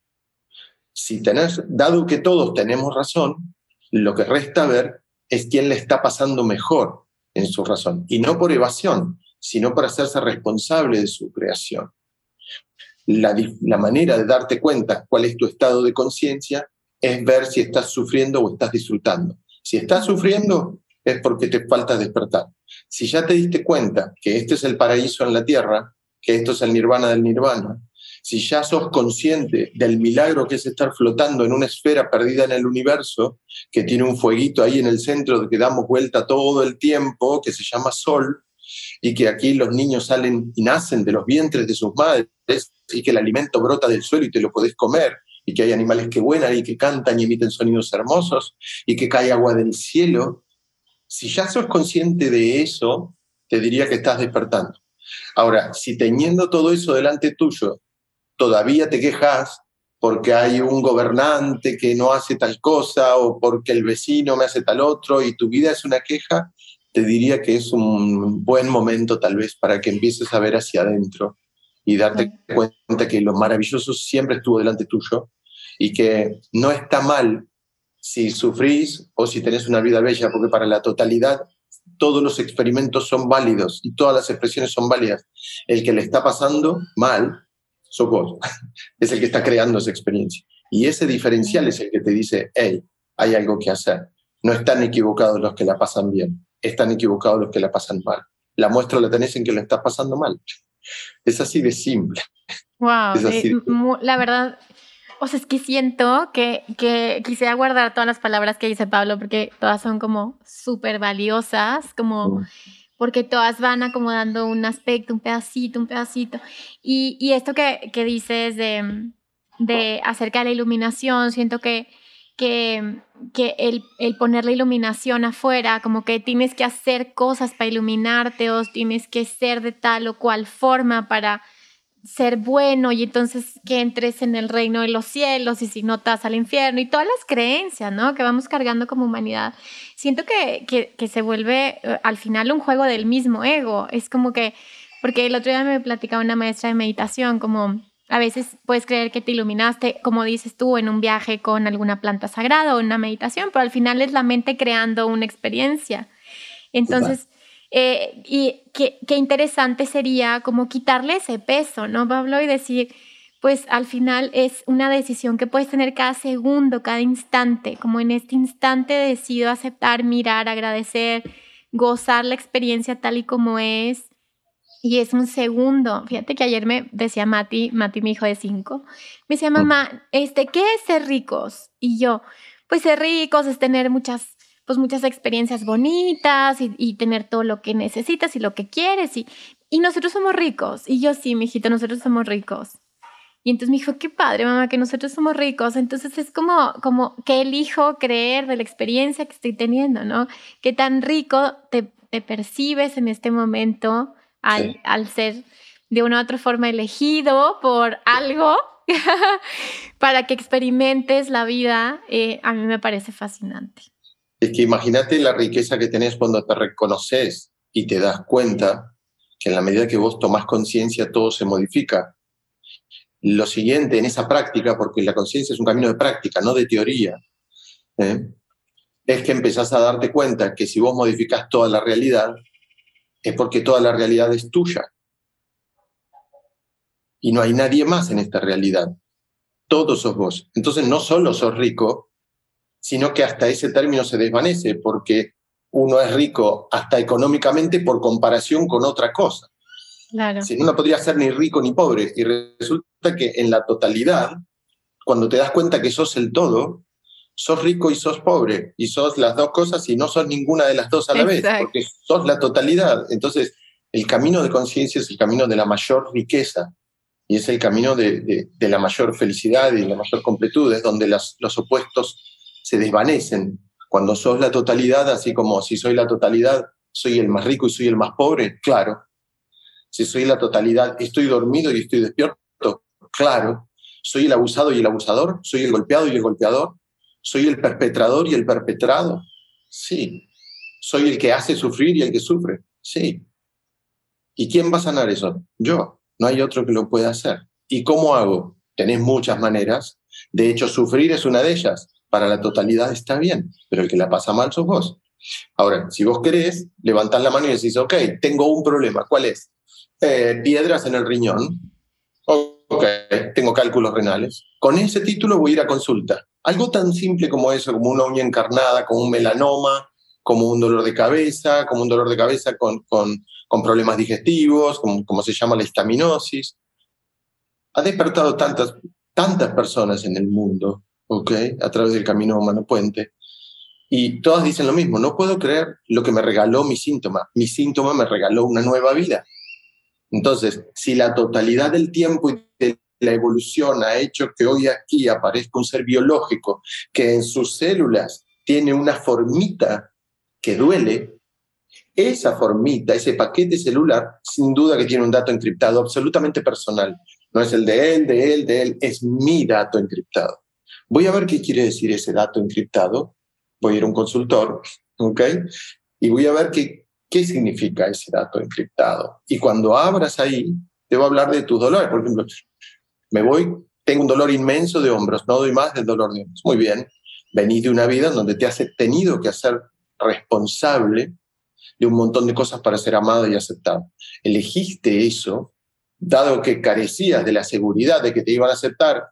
Speaker 2: Si tenés, dado que todos tenemos razón, lo que resta ver es quién le está pasando mejor en su razón. Y no por evasión, sino por hacerse responsable de su creación. La, la manera de darte cuenta cuál es tu estado de conciencia es ver si estás sufriendo o estás disfrutando. Si estás sufriendo es porque te falta despertar. Si ya te diste cuenta que este es el paraíso en la tierra, que esto es el nirvana del nirvana, si ya sos consciente del milagro que es estar flotando en una esfera perdida en el universo, que tiene un fueguito ahí en el centro que damos vuelta todo el tiempo, que se llama Sol, y que aquí los niños salen y nacen de los vientres de sus madres, y que el alimento brota del suelo y te lo podés comer, y que hay animales que vuelan y que cantan y emiten sonidos hermosos, y que cae agua del cielo. Si ya sos consciente de eso, te diría que estás despertando. Ahora, si teniendo todo eso delante tuyo, todavía te quejas porque hay un gobernante que no hace tal cosa o porque el vecino me hace tal otro y tu vida es una queja, te diría que es un buen momento tal vez para que empieces a ver hacia adentro y darte cuenta que lo maravilloso siempre estuvo delante tuyo y que no está mal si sufrís o si tenés una vida bella, porque para la totalidad todos los experimentos son válidos y todas las expresiones son válidas. El que le está pasando mal sos vos. <laughs> es el que está creando esa experiencia. Y ese diferencial es el que te dice, hey, hay algo que hacer. No están equivocados los que la pasan bien, están equivocados los que la pasan mal. La muestra la tenés en que la estás pasando mal. Es así de simple.
Speaker 1: Wow, eh, la verdad, o sea, es que siento que, que quisiera guardar todas las palabras que dice Pablo porque todas son como súper valiosas, como... Porque todas van acomodando un aspecto, un pedacito, un pedacito. Y, y esto que, que dices de, de, acerca de la iluminación, siento que, que, que el, el, poner la iluminación afuera, como que tienes que hacer cosas para iluminarte o tienes que ser de tal o cual forma para ser bueno y entonces que entres en el reino de los cielos y si no estás al infierno y todas las creencias, ¿no? Que vamos cargando como humanidad. Siento que, que, se vuelve eh, al final un juego del mismo ego. Es como que, porque el otro día me platicaba una maestra de meditación, como a veces puedes creer que te iluminaste, como dices tú, en un viaje con alguna planta sagrada o una meditación, pero al final es la mente creando una experiencia. Entonces... Eh, y qué, qué, interesante sería como quitarle ese peso, ¿no, Pablo? Y decir, pues al final es una decisión que puedes tener cada segundo, cada instante, como en este instante decido aceptar, mirar, agradecer, gozar la experiencia tal y como es. Y es un segundo. Fíjate que ayer me decía Mati, Mati, mi hijo de cinco, me decía, mamá, este, ¿qué es ser ricos? Y yo, pues ser ricos es tener muchas pues muchas experiencias bonitas y, tener todo lo que necesitas y lo que quieres. Y, y nosotros somos ricos. Y yo sí, mijito, nosotros somos ricos. Y entonces me dijo, qué padre, mamá, que nosotros somos ricos. Entonces es como, como que elijo creer de la experiencia que estoy teniendo, ¿no? Qué tan rico te, te percibes en este momento al, al ser de una u otra forma elegido por algo <laughs> para que experimentes la vida, eh, a mí me parece fascinante.
Speaker 2: Es que imagínate la riqueza que tenés cuando te reconoces y te das cuenta que en la medida que vos tomás conciencia todo se modifica. Lo siguiente en esa práctica, porque la conciencia es un camino de práctica, no de teoría, ¿eh? es que empezás a darte cuenta que si vos modificás toda la realidad, es porque toda la realidad es tuya. Y no hay nadie más en esta realidad. Todos sos vos. Entonces no solo sos rico, sino que hasta ese término se desvanece, porque uno es rico hasta económicamente por comparación con otra cosa.
Speaker 1: Claro.
Speaker 2: Si no, no podría ser ni rico ni pobre. Y resulta que en la totalidad, cuando te das cuenta que sos el todo, sos rico y sos pobre. Y sos las dos cosas y no sos ninguna de las dos a la vez, porque sos la totalidad. Entonces, el camino de conciencia es el camino de la mayor riqueza y es el camino de, de, la mayor felicidad y la mayor completud, es donde las, los opuestos se desvanecen. Cuando sos la totalidad, así como si soy la totalidad, soy el más rico y soy el más pobre, claro. Si soy la totalidad, estoy dormido y estoy despierto, claro. Soy el abusado y el abusador, soy el golpeado y el golpeador, soy el perpetrador y el perpetrado, sí. Soy el que hace sufrir y el que sufre, sí. ¿Y quién va a sanar eso? Yo. No hay otro que lo pueda hacer. ¿Y cómo hago? Tenés muchas maneras. De hecho, sufrir es una de ellas para la totalidad está bien, pero el que la pasa mal sos vos. Ahora, si vos querés, levantás la mano y decís, ok, tengo un problema. ¿Cuál es? Eh, piedras en el riñón. Ok, tengo cálculos renales. Con ese título voy a ir a consulta. Algo tan simple como eso, como una uña encarnada, como un melanoma, como un dolor de cabeza, como un dolor de cabeza con, con, problemas digestivos, como, como se llama la histaminosis. Ha despertado tantas, tantas personas en el mundo ¿ok? A través del camino humano puente. Y todas dicen lo mismo, no puedo creer lo que me regaló mi síntoma. Mi síntoma me regaló una nueva vida. Entonces, si la totalidad del tiempo y de la evolución ha hecho que hoy aquí aparezca un ser biológico que en sus células tiene una formita que duele, esa formita, ese paquete celular, sin duda que tiene un dato encriptado absolutamente personal. No es el de él, de él, de él, es mi dato encriptado. Voy a ver qué quiere decir ese dato encriptado. Voy a ir a un consultor, ¿ok? Y voy a ver qué, qué significa ese dato encriptado. Y cuando abras ahí, te voy a hablar de tus dolores. Por ejemplo, me voy, tengo un dolor inmenso de hombros, no doy más del dolor de hombros. Muy bien, venís de una vida donde te has tenido que hacer responsable de un montón de cosas para ser amado y aceptado. Elegiste eso, dado que carecías de la seguridad de que te iban a aceptar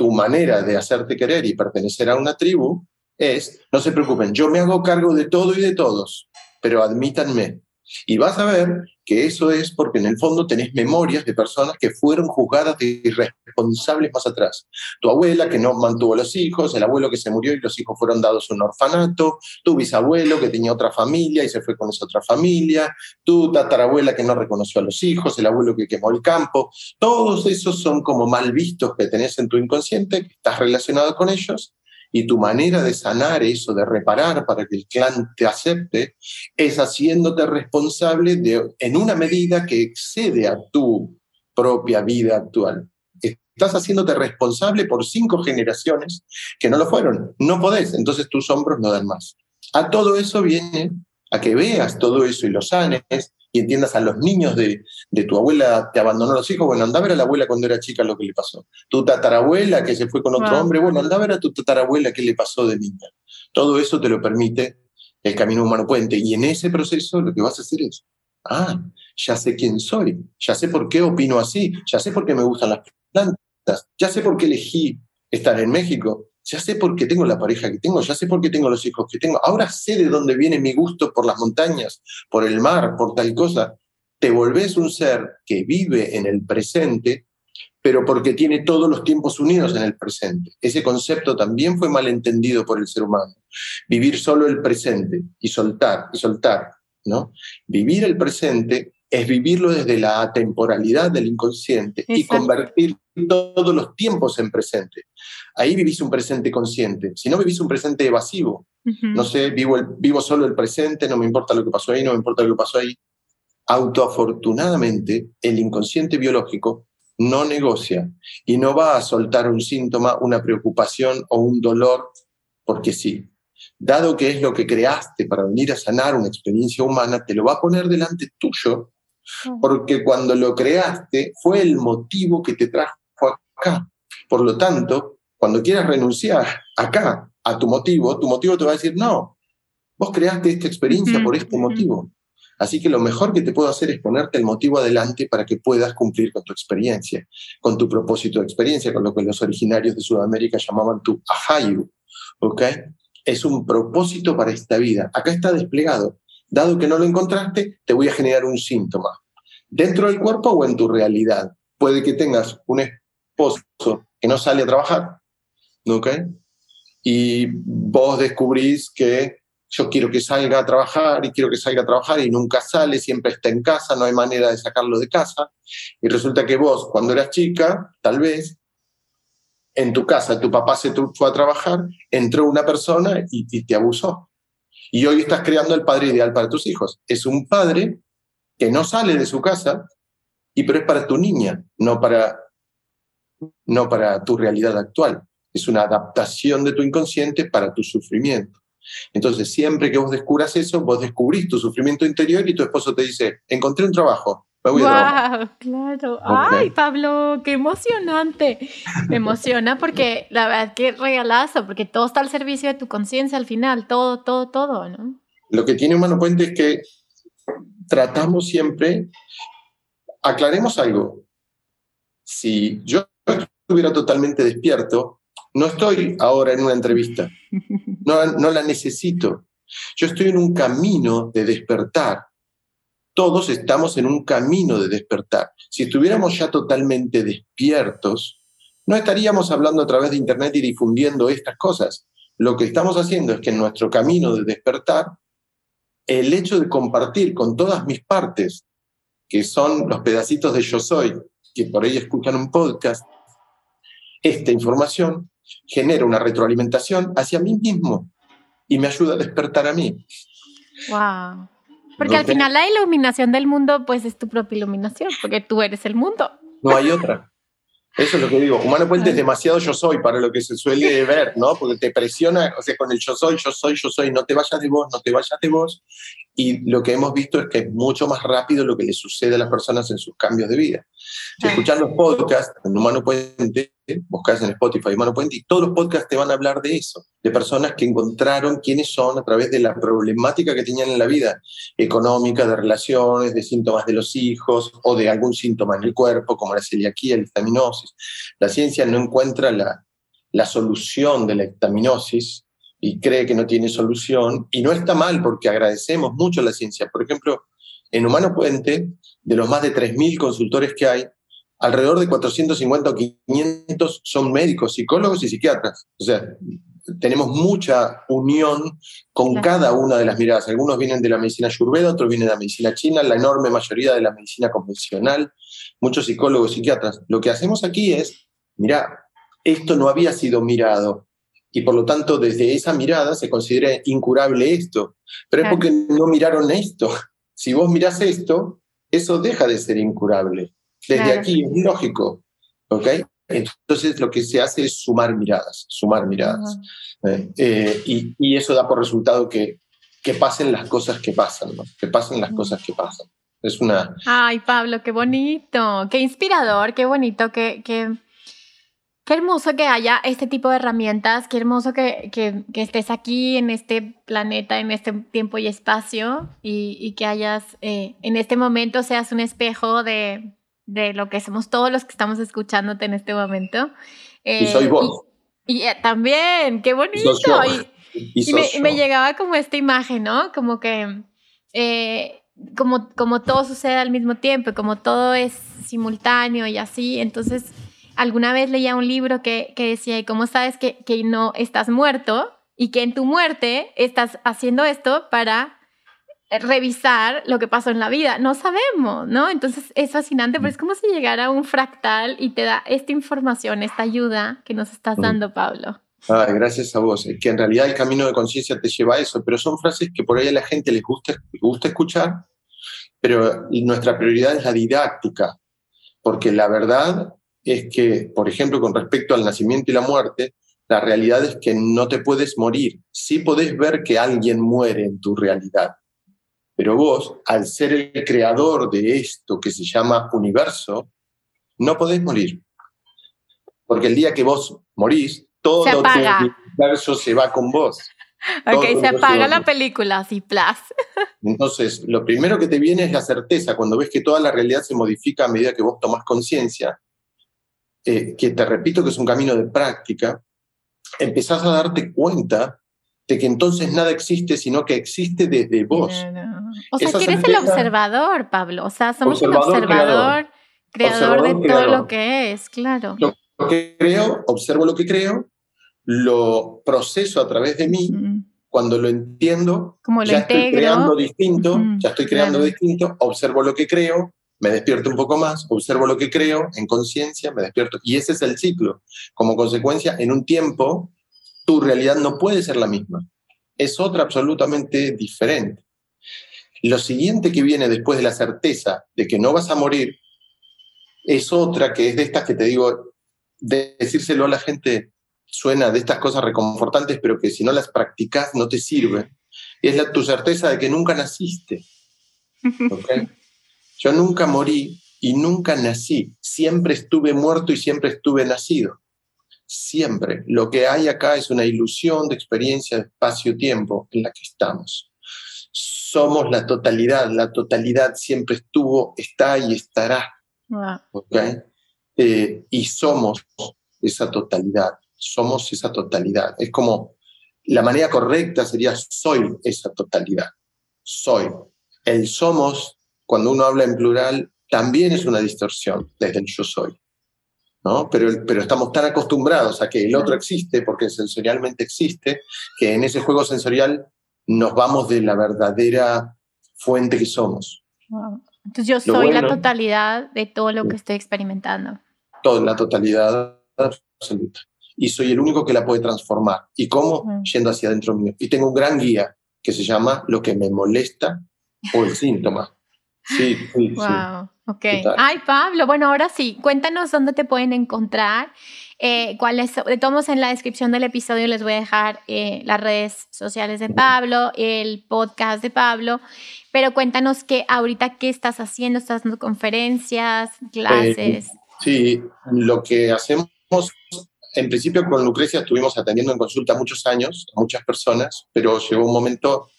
Speaker 2: tu manera de hacerte querer y pertenecer a una tribu es, no se preocupen, yo me hago cargo de todo y de todos, pero admítanme. Y vas a ver que eso es porque en el fondo tenés memorias de personas que fueron juzgadas de irresponsables más atrás. Tu abuela que no mantuvo los hijos, el abuelo que se murió y los hijos fueron dados a un orfanato, tu bisabuelo que tenía otra familia y se fue con esa otra familia, tu tatarabuela que no reconoció a los hijos, el abuelo que quemó el campo. Todos esos son como mal vistos que tenés en tu inconsciente, que estás relacionado con ellos y tu manera de sanar eso, de reparar para que el clan te acepte, es haciéndote responsable de, en una medida que excede a tu propia vida actual. Estás haciéndote responsable por cinco generaciones que no lo fueron. No podés, entonces tus hombros no dan más. A todo eso viene a que veas todo eso y lo sanes y entiendas a los niños de, de, tu abuela, te abandonó a los hijos, bueno, anda a ver a la abuela cuando era chica lo que le pasó. Tu tatarabuela que se fue con otro hombre, bueno, anda a ver a tu tatarabuela qué le pasó de niña. Todo eso te lo permite el camino humano puente. Y en ese proceso lo que vas a hacer es, ah, ya sé quién soy, ya sé por qué opino así, ya sé por qué me gustan las plantas, ya sé por qué elegí estar en México, ya sé por qué tengo la pareja que tengo, ya sé por qué tengo los hijos que tengo, ahora sé de dónde viene mi gusto por las montañas, por el mar, por tal cosa. Te volvés un ser que vive en el presente, pero porque tiene todos los tiempos unidos en el presente. Ese concepto también fue mal entendido por el ser humano. Vivir solo el presente y soltar, y soltar, ¿no? Vivir el presente es vivirlo desde la temporalidad del inconsciente y convertir todos los tiempos en presente. Ahí vivís un presente consciente. Si no, vivís un presente evasivo. No sé, vivo, vivo solo el presente, no me importa lo que pasó ahí, no me importa lo que pasó ahí. Autoafortunadamente, el inconsciente biológico no negocia y no va a soltar un síntoma, una preocupación o un dolor porque sí. Dado que es lo que creaste para venir a sanar una experiencia humana, te lo va a poner delante tuyo porque cuando lo creaste fue el motivo que te trajo acá. Por lo tanto, cuando quieras renunciar acá a tu motivo, tu motivo te va a decir, no, vos creaste esta experiencia por este motivo. Así que lo mejor que te puedo hacer es ponerte el motivo adelante para que puedas cumplir con tu experiencia, con tu propósito de experiencia, con lo que los originarios de Sudamérica llamaban tu ahayu. ¿Ok? Es un propósito para esta vida. Acá está desplegado. Dado que no lo encontraste, te voy a generar un síntoma. Dentro del cuerpo o en tu realidad. Puede que tengas un esposo que no sale a trabajar, ¿ok? Y vos descubrís que yo quiero que salga a trabajar y quiero que salga a trabajar y nunca sale, siempre está en casa, no hay manera de sacarlo de casa. Y resulta que vos, cuando eras chica, tal vez, en tu casa, tu papá se fue a trabajar, entró una persona y, y te abusó. Y hoy estás creando el padre ideal para tus hijos. Es un padre que no sale de su casa, y pero es para tu niña, no para, no para tu realidad actual. Es una adaptación de tu inconsciente para tu sufrimiento. Entonces, siempre que vos descubras eso, vos descubrís tu sufrimiento interior y tu esposo te dice, encontré un trabajo, me voy
Speaker 1: a Claro. Ay, Pablo, qué emocionante. Me emociona porque la verdad que regalazo, porque todo está al servicio de tu conciencia al final, todo, todo, todo, ¿no?
Speaker 2: Lo que tiene Humano Puente es que tratamos siempre, aclaremos algo, si yo estuviera totalmente despierto, no estoy ahora en una entrevista, no, la necesito. Yo estoy en un camino de despertar. Todos estamos en un camino de despertar. Si estuviéramos ya totalmente despiertos, no estaríamos hablando a través de Internet y difundiendo estas cosas. Lo que estamos haciendo es que en nuestro camino de despertar, el hecho de compartir con todas mis partes, que son los pedacitos de yo soy, que por ahí escuchan un podcast, esta información genera una retroalimentación hacia mí mismo y me ayuda a despertar a mí.
Speaker 1: Wow. Porque al final la iluminación del mundo pues es tu propia iluminación, porque tú eres el mundo.
Speaker 2: No hay otra. Eso es lo que digo. Humano puente es demasiado yo soy para lo que se suele ver, ¿no? Porque te presiona, o sea, con el yo soy, yo soy, yo soy, no te vayas de vos, no te vayas de vos. Y lo que hemos visto es que es mucho más rápido lo que le sucede a las personas en sus cambios de vida. Si escuchas los podcasts en Humano Puente, buscas en Spotify Humano Puente, y todos los podcasts te van a hablar de eso, de personas que encontraron quiénes son a través de la problemática que tenían en la vida, económica, de relaciones, de síntomas de los hijos o de algún síntoma en el cuerpo, como la celiaquía, la estaminosis. La ciencia no encuentra la, la solución de la estaminosis y cree que no tiene solución, y no está mal porque agradecemos mucho a la ciencia. Por ejemplo, en Humano Puente, de los más de 3.000 consultores que hay, alrededor de 450 o 500 son médicos, psicólogos y psiquiatras. O sea, tenemos mucha unión con cada una de las miradas. Algunos vienen de la medicina ayurveda, otros vienen de la medicina china, la enorme mayoría de la medicina convencional, muchos psicólogos, psiquiatras. Lo que hacemos aquí es, mira, esto no había sido mirado y por lo tanto desde esa mirada se considera incurable esto. Pero es porque no miraron esto. Si vos mirás esto, eso deja de ser incurable. Desde aquí es lógico. ¿Ok? Entonces lo que se hace es sumar miradas, sumar miradas. Eh, eh, y, y, eso da por resultado que, que pasen las cosas que pasan, ¿no? que pasen las cosas que pasan. Es una...
Speaker 1: Ay, Pablo, qué bonito, qué inspirador, qué bonito, qué, qué, Qué hermoso que haya este tipo de herramientas, qué hermoso que, que, estés aquí en este planeta, en este tiempo y espacio y, y que hayas, eh, en este momento seas un espejo de, de, lo que somos todos los que estamos escuchándote en este momento.
Speaker 2: y soy eh, vos.
Speaker 1: Y, eh, también, qué bonito. Y, <laughs> me, me, llegaba como esta imagen, ¿no? Como que, como, como todo sucede al mismo tiempo, como todo es simultáneo y así, entonces alguna vez leía un libro que, que decía, ¿cómo sabes que, que no estás muerto? Y que en tu muerte estás haciendo esto para revisar lo que pasó en la vida. No sabemos, ¿no? Entonces es fascinante, pero es como si llegara un fractal y te da esta información, esta ayuda que nos estás dando, Pablo.
Speaker 2: Ay, gracias a vos. Es que en realidad el camino de conciencia te lleva a eso, pero son frases que por ahí a la gente les gusta, les gusta escuchar, pero nuestra prioridad es la didáctica, porque la verdad es que, por ejemplo, con respecto al nacimiento y la muerte, la realidad es que no te puedes morir. Sí podés ver que alguien muere en tu realidad, pero vos, al ser el creador de esto que se llama universo, no podés morir. Porque el día que vos morís, todo tu universo se va con vos. <laughs>
Speaker 1: Ok, se apaga la película, así, plas. <laughs>
Speaker 2: Entonces, lo primero que te viene es la certeza, cuando ves que toda la realidad se modifica a medida que vos tomás conciencia, eh, que te repito que es un camino de práctica, empezás a darte cuenta de que entonces nada existe, sino que existe desde vos.
Speaker 1: O sea, que eres el observador, Pablo. O sea, somos el observador, creador, de todo lo que es, claro.
Speaker 2: Lo que creo, observo lo que creo, lo proceso a través de mí. Cuando lo entiendo,
Speaker 1: Como
Speaker 2: ya estoy creando distinto, ya estoy creando distinto, observo lo que creo, me despierto un poco más, observo lo que creo en conciencia, me despierto. Y ese es el ciclo. Como consecuencia, en un tiempo, tu realidad no puede ser la misma. Es otra absolutamente diferente. Lo siguiente que viene después de la certeza de que no vas a morir es otra que es de estas que te digo, de decírselo a la gente suena de estas cosas reconfortantes, pero que si no las practicas no te sirve. Y es la, tu certeza de que nunca naciste. <laughs> Yo nunca morí y nunca nací. Siempre estuve muerto y siempre estuve nacido. Siempre. Lo que hay acá es una ilusión de experiencia de espacio-tiempo en la que estamos. Somos la totalidad. La totalidad siempre estuvo, está y estará. Eh, y somos esa totalidad, somos esa totalidad. Es como la manera correcta sería soy esa totalidad, soy. El somos, cuando uno habla en plural, también es una distorsión desde el yo soy. ¿no? Pero, pero estamos tan acostumbrados a que el otro existe, porque sensorialmente existe, que en ese juego sensorial nos vamos de la verdadera fuente que somos.
Speaker 1: Entonces yo soy la totalidad de todo lo que estoy experimentando
Speaker 2: toda la totalidad absoluta. Y soy el único que la puede transformar. ¿Y cómo? Yendo hacia adentro mío. Y tengo un gran guía que se llama lo que me molesta o el síntoma. Sí, sí,
Speaker 1: wow. Ok. Ay, Pablo, bueno, ahora sí, cuéntanos dónde te pueden encontrar. Eh, cuáles, de todos en la descripción del episodio les voy a dejar eh, las redes sociales de Pablo, el podcast de Pablo, pero cuéntanos que ahorita qué estás haciendo, estás dando conferencias, clases.
Speaker 2: Sí, lo que hacemos, en principio con Lucrecia estuvimos atendiendo en consulta muchos años a muchas personas, pero llegó un momento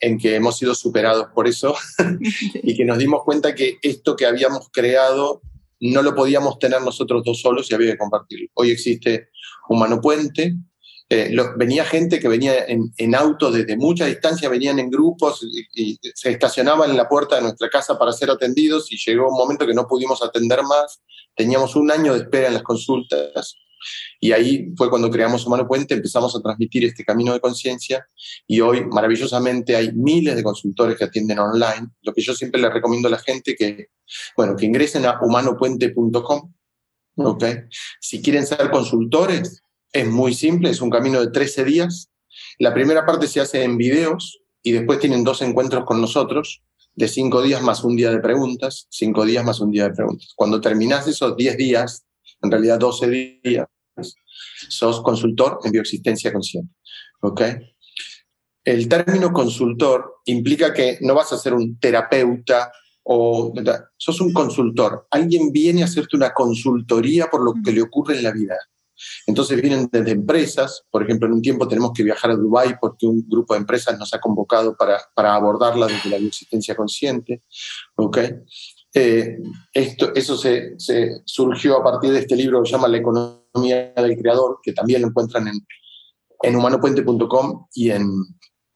Speaker 2: en que hemos sido superados por eso <laughs> y que nos dimos cuenta que esto que habíamos creado no lo podíamos tener nosotros dos solos y había que compartirlo. Hoy existe Humano Puente, eh, venía gente que venía en, en auto desde mucha distancia, venían en grupos y, se estacionaban en la puerta de nuestra casa para ser atendidos y llegó un momento que no pudimos atender más Teníamos un año de espera en las consultas y ahí fue cuando creamos Humano Puente, empezamos a transmitir este camino de conciencia y hoy maravillosamente hay miles de consultores que atienden online. Lo que yo siempre le recomiendo a la gente que, bueno, que ingresen a humanopuente.com. ¿okay? Si quieren ser consultores, es muy simple, es un camino de 13 días. La primera parte se hace en videos y después tienen dos encuentros con nosotros de cinco días más un día de preguntas, cinco días más un día de preguntas. Cuando terminas esos 10 días, en realidad 12 días, sos consultor en bioexistencia consciente. ¿Ok? El término consultor implica que no vas a ser un terapeuta o sos un consultor. Alguien viene a hacerte una consultoría por lo que le ocurre en la vida. Entonces vienen desde empresas, por ejemplo, en un tiempo tenemos que viajar a Dubái porque un grupo de empresas nos ha convocado para, para abordarla desde la existencia consciente. ¿okay? Eh, esto, eso se, surgió a partir de este libro que se llama La economía del creador, que también lo encuentran en, en humanopuente.com y en,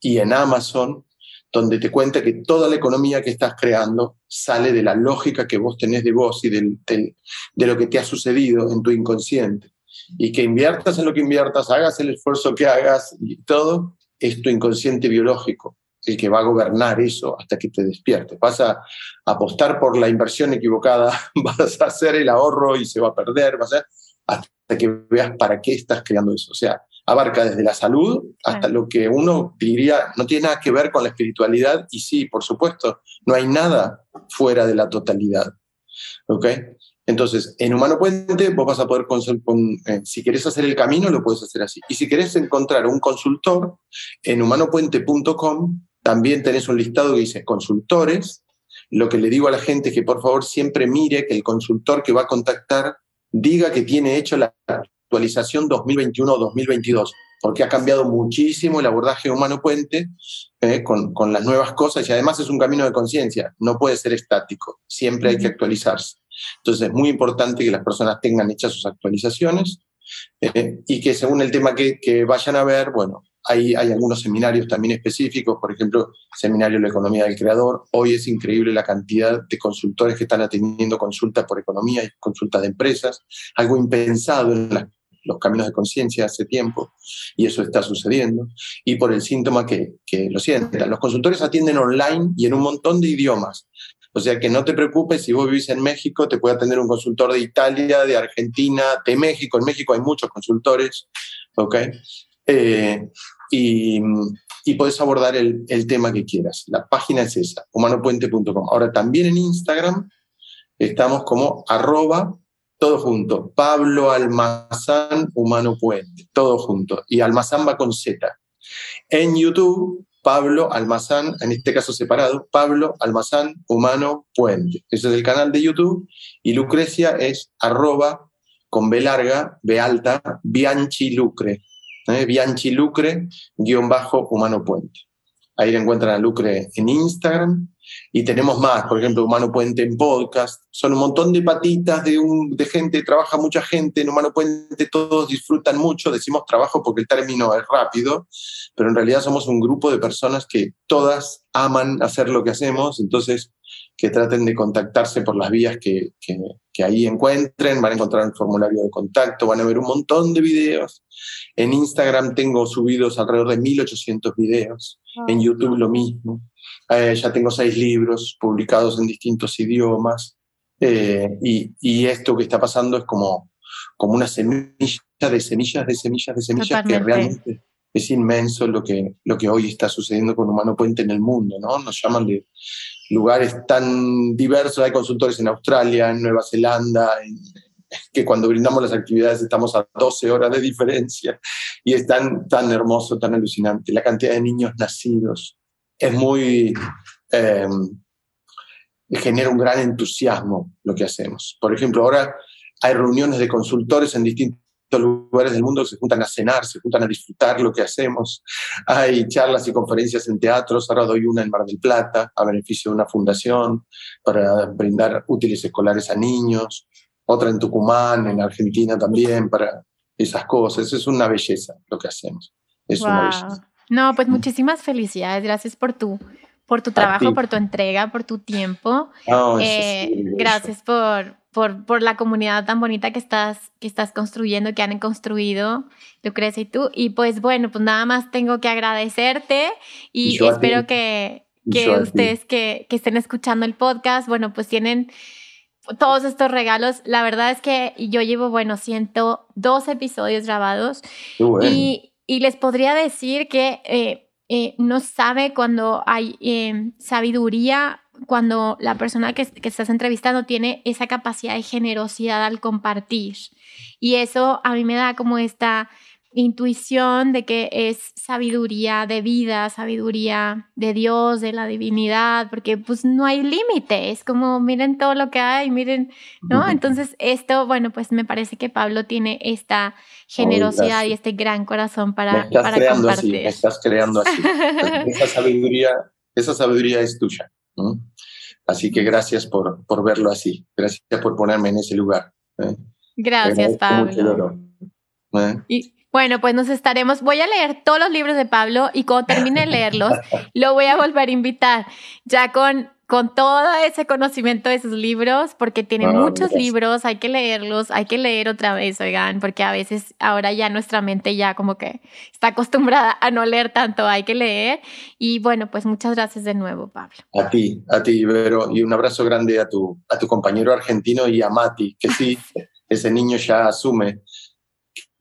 Speaker 2: y en Amazon, donde te cuenta que toda la economía que estás creando sale de la lógica que vos tenés de vos y del, de lo que te ha sucedido en tu inconsciente y que inviertas en lo que inviertas, hagas el esfuerzo que hagas y todo, es tu inconsciente biológico. El que va a gobernar eso hasta que te despiertes. Vas a apostar por la inversión equivocada, <laughs> vas a hacer el ahorro y se va a perder, vas a, hasta que veas para qué estás creando eso. O sea, abarca desde la salud hasta lo que uno diría no tiene nada que ver con la espiritualidad y sí, por supuesto, no hay nada fuera de la totalidad. ¿Ok? Entonces, en Humano Puente vos vas a poder, con, eh, si querés hacer el camino, lo puedes hacer así. Y si querés encontrar un consultor, en humanopuente.com también tenés un listado que dice consultores. Lo que le digo a la gente es que por favor siempre mire que el consultor que va a contactar diga que tiene hecho la actualización 2021-2022 porque ha cambiado muchísimo el abordaje humano puente eh, con, con, las nuevas cosas y además es un camino de conciencia, no puede ser estático, siempre hay que actualizarse. Entonces es muy importante que las personas tengan hechas sus actualizaciones eh, y que según el tema que, que, vayan a ver, bueno, hay, hay algunos seminarios también específicos, por ejemplo, Seminario de la Economía del Creador. Hoy es increíble la cantidad de consultores que están atendiendo consultas por economía y consultas de empresas, algo impensado en los caminos de conciencia hace tiempo y eso está sucediendo, y por el síntoma que, que lo sientan. Los consultores atienden online y en un montón de idiomas. O sea que no te preocupes si vos vivís en México, te puede atender un consultor de Italia, de Argentina, de México. En México hay muchos consultores, ¿ok? Eh, y, puedes abordar el, el, tema que quieras. La página es esa, humanopuente.com. Ahora también en Instagram estamos como arroba todo junto. Pablo Almazán Humano Puente, todo junto. Y Almazán va con Z. En YouTube, Pablo Almazán, en este caso separado, Pablo Almazán Humano Puente. Ese es el canal de YouTube. Y Lucrecia es arroba con B larga, B alta, Bianchi Lucre. Bianchi Lucre, guion bajo Humano Puente. Ahí encuentran a Lucre en Instagram y tenemos más, por ejemplo, Humano Puente en podcast. Son un montón de patitas de, un, de gente, trabaja mucha gente en Humano Puente, todos disfrutan mucho. Decimos trabajo porque el término es rápido, pero en realidad somos un grupo de personas que todas aman hacer lo que hacemos, entonces que traten de contactarse por las vías que, que, que, ahí encuentren, van a encontrar el formulario de contacto, van a ver un montón de videos. En Instagram tengo subidos alrededor de 1800 videos, en YouTube lo mismo. Eh, ya tengo seis libros publicados en distintos idiomas. Eh, y, y, esto que está pasando es como, como una semilla de semillas, de semillas, de semillas, que realmente es inmenso lo que, lo que hoy está sucediendo con Humano Puente en el mundo, ¿no? Nos llaman de lugares tan diversos, hay consultores en Australia, en Nueva Zelanda, que cuando brindamos las actividades estamos a 12 horas de diferencia y es tan, tan hermoso, tan alucinante. La cantidad de niños nacidos, es muy... Eh, genera un gran entusiasmo lo que hacemos. Por ejemplo, ahora hay reuniones de consultores en distintos lugares del mundo se juntan a cenar, se juntan a disfrutar lo que hacemos. Hay charlas y conferencias en teatros. Ahora doy una en Mar del Plata a beneficio de una fundación para brindar útiles escolares a niños. Otra en Tucumán, en Argentina también, para esas cosas. Es una belleza lo que hacemos. Es una belleza.
Speaker 1: No, pues muchísimas felicidades. Gracias por tu, por tu trabajo, por tu entrega, por tu tiempo. Eh, gracias por, por, por, la comunidad tan bonita que estás, que estás construyendo, que han construido Lucrecia y tú. Y pues bueno, pues nada más tengo que agradecerte y, espero que, que ustedes que, que estén escuchando el podcast, bueno, pues tienen todos estos regalos. La verdad es que yo llevo, bueno, siento dos episodios grabados y, y les podría decir que eh, eh, no sabe cuando hay eh, sabiduría, cuando la persona que, que estás entrevistando tiene esa capacidad de generosidad al compartir. Y eso a mí me da como esta intuición de que es sabiduría de vida, sabiduría de Dios, de la divinidad, porque pues no hay límite, es como miren todo lo que hay, miren, ¿no? Entonces esto, bueno, pues me parece que Pablo tiene esta generosidad y este gran corazón para,
Speaker 2: estás
Speaker 1: para
Speaker 2: creando Así, estás creando así. <laughs> esa sabiduría, esa sabiduría es tuya. Así que gracias por, por verlo así, gracias por ponerme en ese lugar. ¿eh?
Speaker 1: Gracias, Pablo. ¿eh? Y, bueno, pues nos estaremos, voy a leer todos los libros de Pablo y cuando termine de leerlos, <laughs> lo voy a volver a invitar, ya con, con todo ese conocimiento de sus libros, porque tiene
Speaker 2: Ah,
Speaker 1: muchos libros, hay que leerlos, hay que leer otra vez, oigan, porque a veces ahora ya nuestra mente ya como que está acostumbrada a no leer tanto, hay que leer. Y bueno, pues muchas gracias de nuevo, Pablo.
Speaker 2: A ti, a ti, Vero, y un abrazo grande a tu, a tu compañero argentino y a Mati, que sí, <laughs> ese niño ya asume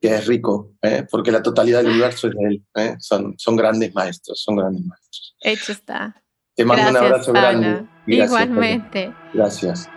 Speaker 2: que es rico, ¿eh? porque la totalidad del universo es de él. ¿eh? Son, son grandes maestros, son grandes maestros.
Speaker 1: Hecho está.
Speaker 2: Te mando
Speaker 1: Gracias,
Speaker 2: un abrazo
Speaker 1: Pablo.
Speaker 2: grande. Gracias, Pablo.
Speaker 1: Igualmente.
Speaker 2: Gracias.